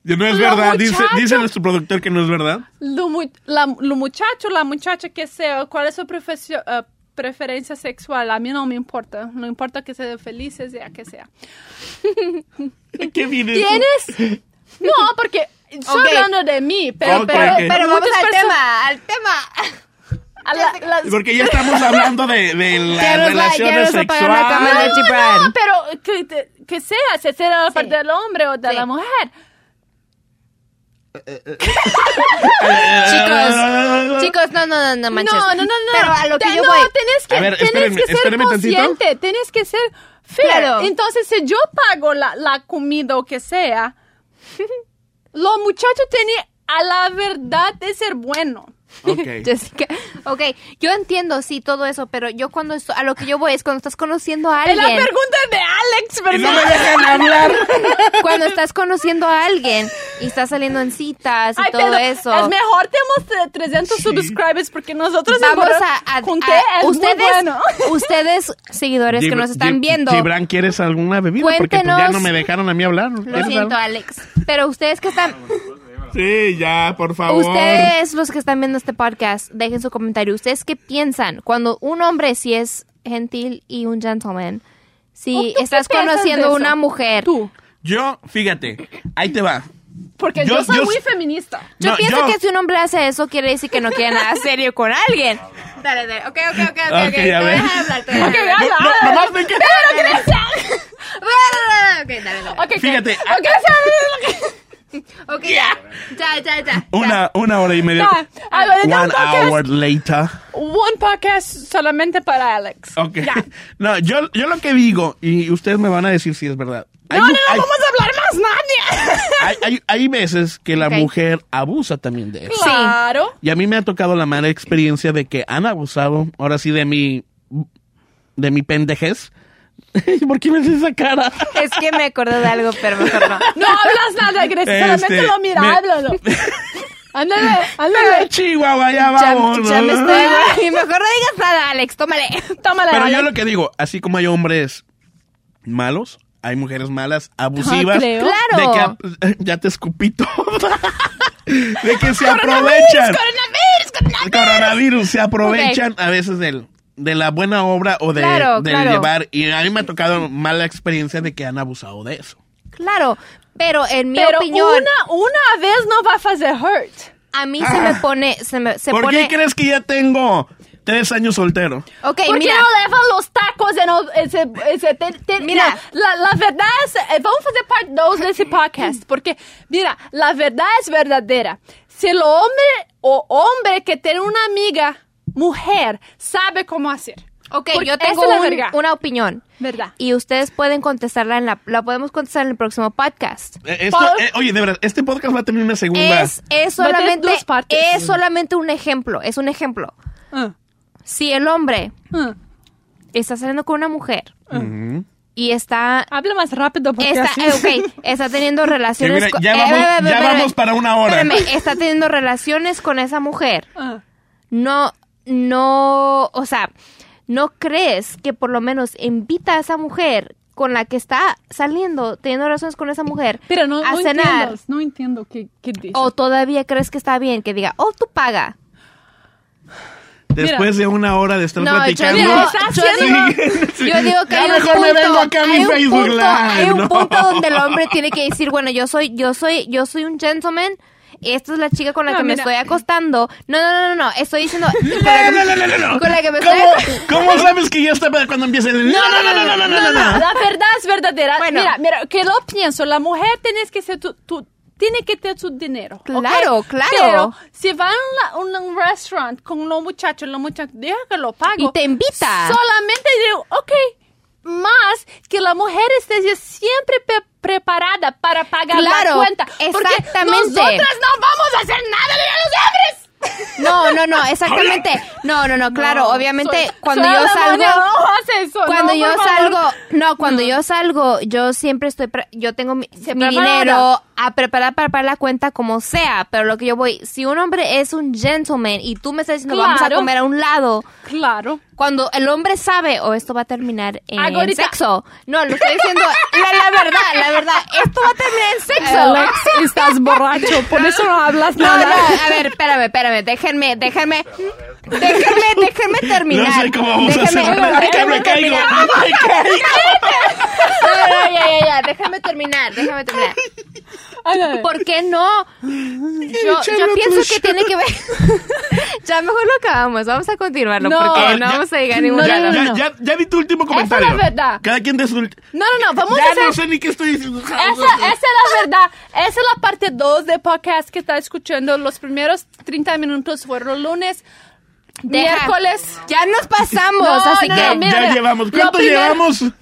Speaker 3: pedo. No es
Speaker 2: Lo
Speaker 3: verdad, dice,
Speaker 2: muchacho.
Speaker 3: dice nuestro productor que no es verdad.
Speaker 2: lo, mu- la, lo muchacho, la muchacha que sea, cuál es su profesio- eh, preferencia sexual, a mí no me importa. No importa que sea feliz, sea que sea.
Speaker 3: ¿Qué viene eso?
Speaker 2: ¿Tienes? No, porque estoy
Speaker 1: Ok.
Speaker 2: hablando de mí, pero,
Speaker 3: Ok,
Speaker 2: pero,
Speaker 3: ok.
Speaker 1: Pero vamos al
Speaker 2: personas-
Speaker 1: tema, al tema.
Speaker 2: A la- las-
Speaker 3: Porque ya estamos hablando de, de las relaciones
Speaker 1: la
Speaker 3: sexuales.
Speaker 1: Gibran.
Speaker 2: No, pero que, que sea, si sea la parte del hombre o de
Speaker 1: Sí.
Speaker 2: la mujer.
Speaker 1: Chicos, chicos, no, no, no, no manches.
Speaker 2: No, no, no, no.
Speaker 1: Pero a lo que
Speaker 2: Te-
Speaker 1: yo
Speaker 2: no,
Speaker 1: voy.
Speaker 2: tienes que,
Speaker 3: A ver,
Speaker 2: tienes
Speaker 3: espérenme,
Speaker 2: que ser
Speaker 3: espérenme tantito.
Speaker 2: consciente, tienes que ser fair.
Speaker 1: Claro.
Speaker 2: Entonces, si yo pago la, la comida o que sea, los muchachos tienen a la verdad de ser bueno.
Speaker 3: Ok.
Speaker 1: Jessica, ok, yo entiendo, sí, todo eso, pero yo cuando esto- a lo que yo voy es cuando estás conociendo a
Speaker 2: Es la
Speaker 1: alguien,
Speaker 2: pregunta de Alex,
Speaker 3: Y no me
Speaker 2: ¿verdad?
Speaker 3: dejan hablar.
Speaker 1: cuando estás conociendo a alguien y estás saliendo en citas y
Speaker 2: Ay,
Speaker 1: todo
Speaker 2: pero
Speaker 1: eso.
Speaker 2: Es mejor tenemos 300 subscribers porque nosotros
Speaker 1: Vamos a, a-
Speaker 2: junté,
Speaker 1: a-
Speaker 2: es muy
Speaker 1: ustedes,
Speaker 2: bueno.
Speaker 1: ustedes seguidores que nos están
Speaker 3: Gib-
Speaker 1: viendo.
Speaker 3: Gibran, ¿quieres alguna bebida? Porque pues, ya no me dejaron a mí hablar.
Speaker 1: Lo
Speaker 3: ¿Quieres
Speaker 1: siento,
Speaker 3: algo?
Speaker 1: Alex. Pero ustedes que están,
Speaker 3: Sí, ya, por favor.
Speaker 1: ustedes los que están viendo este podcast, dejen su comentario. ¿Ustedes qué piensan cuando un hombre sí es gentil y un gentleman? Si
Speaker 2: ¿Tú qué
Speaker 1: estás conociendo
Speaker 2: eso?
Speaker 1: una mujer.
Speaker 2: Tú,
Speaker 3: Yo, fíjate, ahí te va.
Speaker 2: porque
Speaker 3: Yo-
Speaker 2: yo, soy
Speaker 3: yo-
Speaker 2: muy feminista.
Speaker 1: Yo
Speaker 3: No,
Speaker 1: pienso
Speaker 3: yo-
Speaker 1: que si un hombre hace eso, quiere decir que no quiere nada serio con alguien. Dale, dale. Ok, ok, ok, ok.
Speaker 3: Ok,
Speaker 1: okay.
Speaker 3: a
Speaker 1: Te voy a hablar. Te voy a hablar.
Speaker 3: No,
Speaker 2: habla.
Speaker 3: nomás me
Speaker 1: Ok, dale, dale.
Speaker 2: Ok,
Speaker 3: Fíjate,
Speaker 2: ok, ok,
Speaker 1: ya. Ya, ya, ya.
Speaker 3: Una, una hora y media.
Speaker 2: Ya, a ver,
Speaker 3: One
Speaker 2: un podcast.
Speaker 3: hour later.
Speaker 2: One podcast solamente para Alex.
Speaker 3: Ok.
Speaker 2: Ya.
Speaker 3: No, yo, yo lo que digo, y ustedes me van a decir si es verdad. Hay,
Speaker 2: No, no, no
Speaker 3: hay-
Speaker 2: vamos a hablar más nadie.
Speaker 3: hay, hay- hay veces que la
Speaker 1: Ok.
Speaker 3: mujer abusa también de eso.
Speaker 2: Claro.
Speaker 3: Y a mí me ha tocado la mala experiencia de que han abusado, ahora sí, de mi, de mi pendejez. ¿Por qué me haces esa cara?
Speaker 1: Es que me acordé de algo, pero mejor no.
Speaker 2: No hablas nada, Grecia, solamente
Speaker 3: Este,
Speaker 2: lo mira,
Speaker 3: me-
Speaker 2: háblalo. Ándale, ándale.
Speaker 3: Chihuahua, ya
Speaker 1: Ya,
Speaker 3: vamos.
Speaker 1: ya me estoy... Y mejor no digas nada, Alex. Tómale.
Speaker 2: Tómala,
Speaker 3: Pero yo lo que digo, así como hay hombres malos, hay mujeres malas, abusivas.
Speaker 2: Ah.
Speaker 1: Claro.
Speaker 3: De que ap- ya te escupí todo. de que se aprovechan.
Speaker 2: Coronavirus, coronavirus.
Speaker 3: Coronavirus, se aprovechan a veces del, de la buena obra o de,
Speaker 1: Claro,
Speaker 3: de
Speaker 1: claro.
Speaker 3: llevar. Y a mí me ha tocado mala experiencia de que han abusado de eso.
Speaker 1: Claro, pero en mi
Speaker 2: Pero
Speaker 1: opinión,
Speaker 2: una, una vez no va a hacer hurt.
Speaker 1: a mí se me pone, se me, se
Speaker 3: ¿Por
Speaker 1: pone.
Speaker 3: qué crees que ya tengo tres años soltero?
Speaker 1: Ok,
Speaker 2: ¿Por
Speaker 1: mira.
Speaker 2: qué no levan los tacos en ese, ese te- te-
Speaker 1: Mira.
Speaker 2: la verdad es, eh, vamos a hacer parte 2 de ese podcast, porque, mira, la verdad es verdadera. Si el hombre o hombre que tiene una amiga, mujer, sabe cómo hacer.
Speaker 1: Ok,
Speaker 2: Porque
Speaker 1: yo tengo un- una opinión.
Speaker 2: ¿Verdad?
Speaker 1: Y ustedes pueden contestarla en la, la podemos contestar en el próximo podcast.
Speaker 3: Eh, esto- eh, oye, de verdad, este podcast va a tener una segunda.
Speaker 1: Es, solamente,
Speaker 2: dos partes.
Speaker 1: es solamente un ejemplo, es un ejemplo.
Speaker 2: Ah,
Speaker 1: Si el hombre
Speaker 2: ah.
Speaker 1: está saliendo con una mujer
Speaker 3: Ujú.
Speaker 1: y está,
Speaker 2: Habla más rápido porque
Speaker 1: está,
Speaker 2: así-
Speaker 1: eh, está teniendo relaciones
Speaker 3: mira,
Speaker 1: con-
Speaker 3: ya
Speaker 1: eh,
Speaker 3: vamos,
Speaker 1: espérame,
Speaker 3: ya vamos para una hora.
Speaker 1: espérame, está teniendo relaciones con esa mujer.
Speaker 2: Ah.
Speaker 1: no, no, o sea, no crees que por lo menos invita a esa mujer con la que está saliendo, teniendo relaciones con esa mujer,
Speaker 2: Pero no,
Speaker 1: a
Speaker 2: no
Speaker 1: cenar,
Speaker 2: entiendo, no entiendo qué, qué dice.
Speaker 1: o todavía crees que está bien que diga, oh, tú paga.
Speaker 3: Después de una hora de estar
Speaker 1: No, yo
Speaker 3: platicando.
Speaker 1: digo,
Speaker 2: Está
Speaker 1: yo digo,
Speaker 3: Sí.
Speaker 1: yo digo que hay un punto,
Speaker 3: vengo acá a mi
Speaker 1: hay un
Speaker 3: Facebook
Speaker 1: punto,
Speaker 3: Live,
Speaker 1: hay un
Speaker 3: ¿no?
Speaker 1: punto donde el hombre tiene que decir, bueno, yo soy, yo soy, yo soy un gentleman esta es la chica con la
Speaker 2: no,
Speaker 1: que
Speaker 2: mira.
Speaker 1: me estoy acostando. No, no, no, no, estoy diciendo.
Speaker 3: no,
Speaker 1: con la que me estoy
Speaker 3: ¿Cómo sabes que ya está cuando empieza el.? No, no, no, no, no, no, no.
Speaker 2: La verdad es verdadera.
Speaker 1: Bueno.
Speaker 2: Mira, mira, que lo pienso, la mujer tienes que ser tu, tu tiene que tener su dinero.
Speaker 1: Claro, ¿okay? claro.
Speaker 2: Pero si van a un, un restaurante con los muchachos, los muchachos, deja que lo pago.
Speaker 1: Y te invita.
Speaker 2: Solamente digo, ok, más que la mujer esté siempre pe- preparada para pagar
Speaker 1: Claro,
Speaker 2: la cuenta. Porque
Speaker 1: exactamente.
Speaker 2: nosotras no vamos a hacer nada de los hombres.
Speaker 1: No, no, no, exactamente. No, no, no, claro,
Speaker 2: No,
Speaker 1: obviamente
Speaker 2: soy-
Speaker 1: cuando
Speaker 2: soy
Speaker 1: yo salgo
Speaker 2: no hace eso,
Speaker 1: cuando
Speaker 2: no,
Speaker 1: yo
Speaker 2: favor.
Speaker 1: salgo, no, cuando yo salgo, yo siempre estoy yo tengo mi, dinero a preparar para pagar la cuenta como sea, pero lo que yo voy, si un hombre es un gentleman y tú me estás diciendo vamos a
Speaker 2: Claro.
Speaker 1: comer a un lado,
Speaker 2: Claro.
Speaker 1: Cuando el hombre sabe o esto va a terminar en
Speaker 2: Ahorita-
Speaker 1: sexo. No, lo estoy diciendo la, la verdad, la verdad, esto va a terminar en sexo.
Speaker 2: Alex, estás borracho, por eso no hablas
Speaker 1: No,
Speaker 2: nada.
Speaker 1: no, a ver, espérame, espérame, déjenme, déjenme, déjenme, déjenme terminar.
Speaker 3: No sé cómo vamos a
Speaker 1: Déjenme-
Speaker 3: hacer. ¡Ay, que me caigo!
Speaker 1: terminar.
Speaker 3: ¡Me caigo!
Speaker 1: No, no, ya, ya, ya, déjame terminar, déjame terminar. ¿Por qué no? Yo, yo pienso que tiene que ver. ya mejor lo acabamos, vamos a continuarlo
Speaker 2: No,
Speaker 1: porque no
Speaker 3: ya-
Speaker 1: vamos a llegar a ningún
Speaker 2: no,
Speaker 3: Ya, ya,
Speaker 2: no.
Speaker 3: ya, ya di tu último
Speaker 2: Esa es
Speaker 3: comentario.
Speaker 2: la verdad.
Speaker 3: Cada quien de su...
Speaker 2: No, no, no, vamos a
Speaker 3: Ya
Speaker 2: hacer...
Speaker 3: no sé ni qué estoy diciendo.
Speaker 2: Esa, esa es la verdad. Esa es la parte 2 de podcast que está escuchando. Los primeros 30 minutos fueron lunes,
Speaker 1: Deja.
Speaker 2: miércoles.
Speaker 1: Ya nos pasamos,
Speaker 2: No,
Speaker 1: así
Speaker 2: no,
Speaker 1: que.
Speaker 2: mira,
Speaker 3: ya
Speaker 2: mira.
Speaker 3: llevamos. ¿Cuánto llevamos?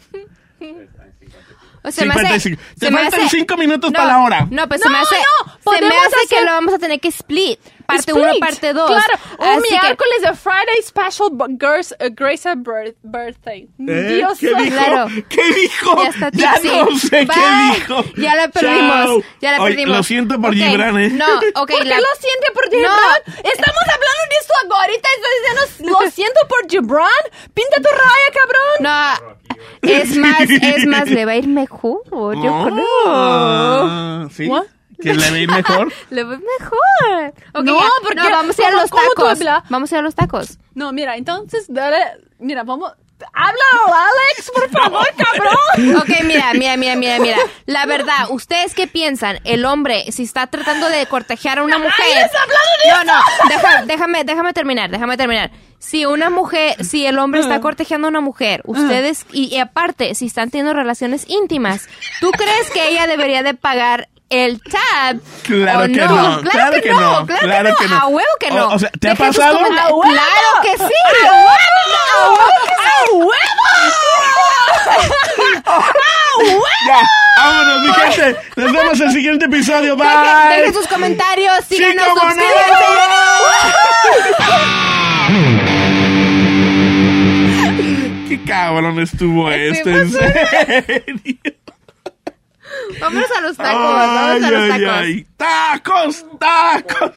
Speaker 1: o se me hace-
Speaker 3: 55. Te
Speaker 1: se me
Speaker 3: faltan
Speaker 1: hace-
Speaker 3: cinco minutos
Speaker 1: No,
Speaker 3: para la hora.
Speaker 1: No, pues
Speaker 2: No,
Speaker 1: se me hace,
Speaker 2: no,
Speaker 1: se me
Speaker 2: podemos
Speaker 1: hace que
Speaker 2: hacer-
Speaker 1: lo vamos a tener que split. Parte
Speaker 2: Split.
Speaker 1: 1, parte 2.
Speaker 2: Claro, un
Speaker 1: que-
Speaker 2: miércoles de Friday Special Girls, uh, Grace birth, Birthday.
Speaker 3: ¿Eh?
Speaker 2: Dios
Speaker 3: ¿Qué dijo?
Speaker 1: Claro.
Speaker 3: ¿Qué dijo?
Speaker 1: Ya está
Speaker 3: Ya no sé
Speaker 1: Bye.
Speaker 3: qué dijo.
Speaker 1: Ya la perdimos.
Speaker 3: Chao.
Speaker 1: Ya la
Speaker 3: Oye,
Speaker 1: perdimos.
Speaker 3: Lo siento por
Speaker 1: Ok,
Speaker 3: Gibran, ¿eh?
Speaker 1: No, ok.
Speaker 2: ¿Por qué
Speaker 1: la-
Speaker 2: lo siente por
Speaker 1: No.
Speaker 2: Gibran? Estamos hablando de esto ahorita. Estás diciendo, lo siento por Gibran. Pinta tu raya, cabrón.
Speaker 1: No, es más, es más, le va a ir mejor, yo creo.
Speaker 3: Ah, ¿Sí?
Speaker 2: What?
Speaker 3: ¿Que le veis mejor?
Speaker 1: Le va a ir mejor. Ok,
Speaker 2: No,
Speaker 1: ya.
Speaker 2: porque-
Speaker 1: no, vamos a ir a
Speaker 2: ¿cómo-
Speaker 1: los tacos. Vamos a ir a los tacos.
Speaker 2: No, mira, entonces, dale, mira, vamos, háblalo, Alex, por favor, cabrón.
Speaker 1: Ok, mira, mira, mira, mira, mira. La verdad, ¿ustedes qué piensan? El hombre, si está tratando de cortejar a una mujer. No, no, déjame, déjame terminar, déjame terminar. Si una mujer, si el hombre está cortejando a una mujer, ustedes, y, y aparte, si están teniendo relaciones íntimas, ¿tú crees que ella debería de pagar el tab?
Speaker 3: Claro
Speaker 1: ¿O
Speaker 3: que no,
Speaker 1: Claro, que, no, claro, que no. A huevo que no.
Speaker 3: O- o sea, ¿te ha pasado?
Speaker 1: comentarios.
Speaker 2: ¡A huevo!
Speaker 1: Claro que sí.
Speaker 2: ¡A huevo! ¡A huevo!
Speaker 3: Ya, vámonos, mi gente. Nos vemos en el siguiente episodio. Bye.
Speaker 1: Dejen, dejen sus comentarios,
Speaker 3: Sí,
Speaker 1: síganos, suscríbanse.
Speaker 3: Qué cabrón estuvo esto, en serio.
Speaker 1: Vámonos a los tacos, vamos a los
Speaker 3: Ay, ay,
Speaker 1: tacos.
Speaker 3: ay. Tacos, tacos.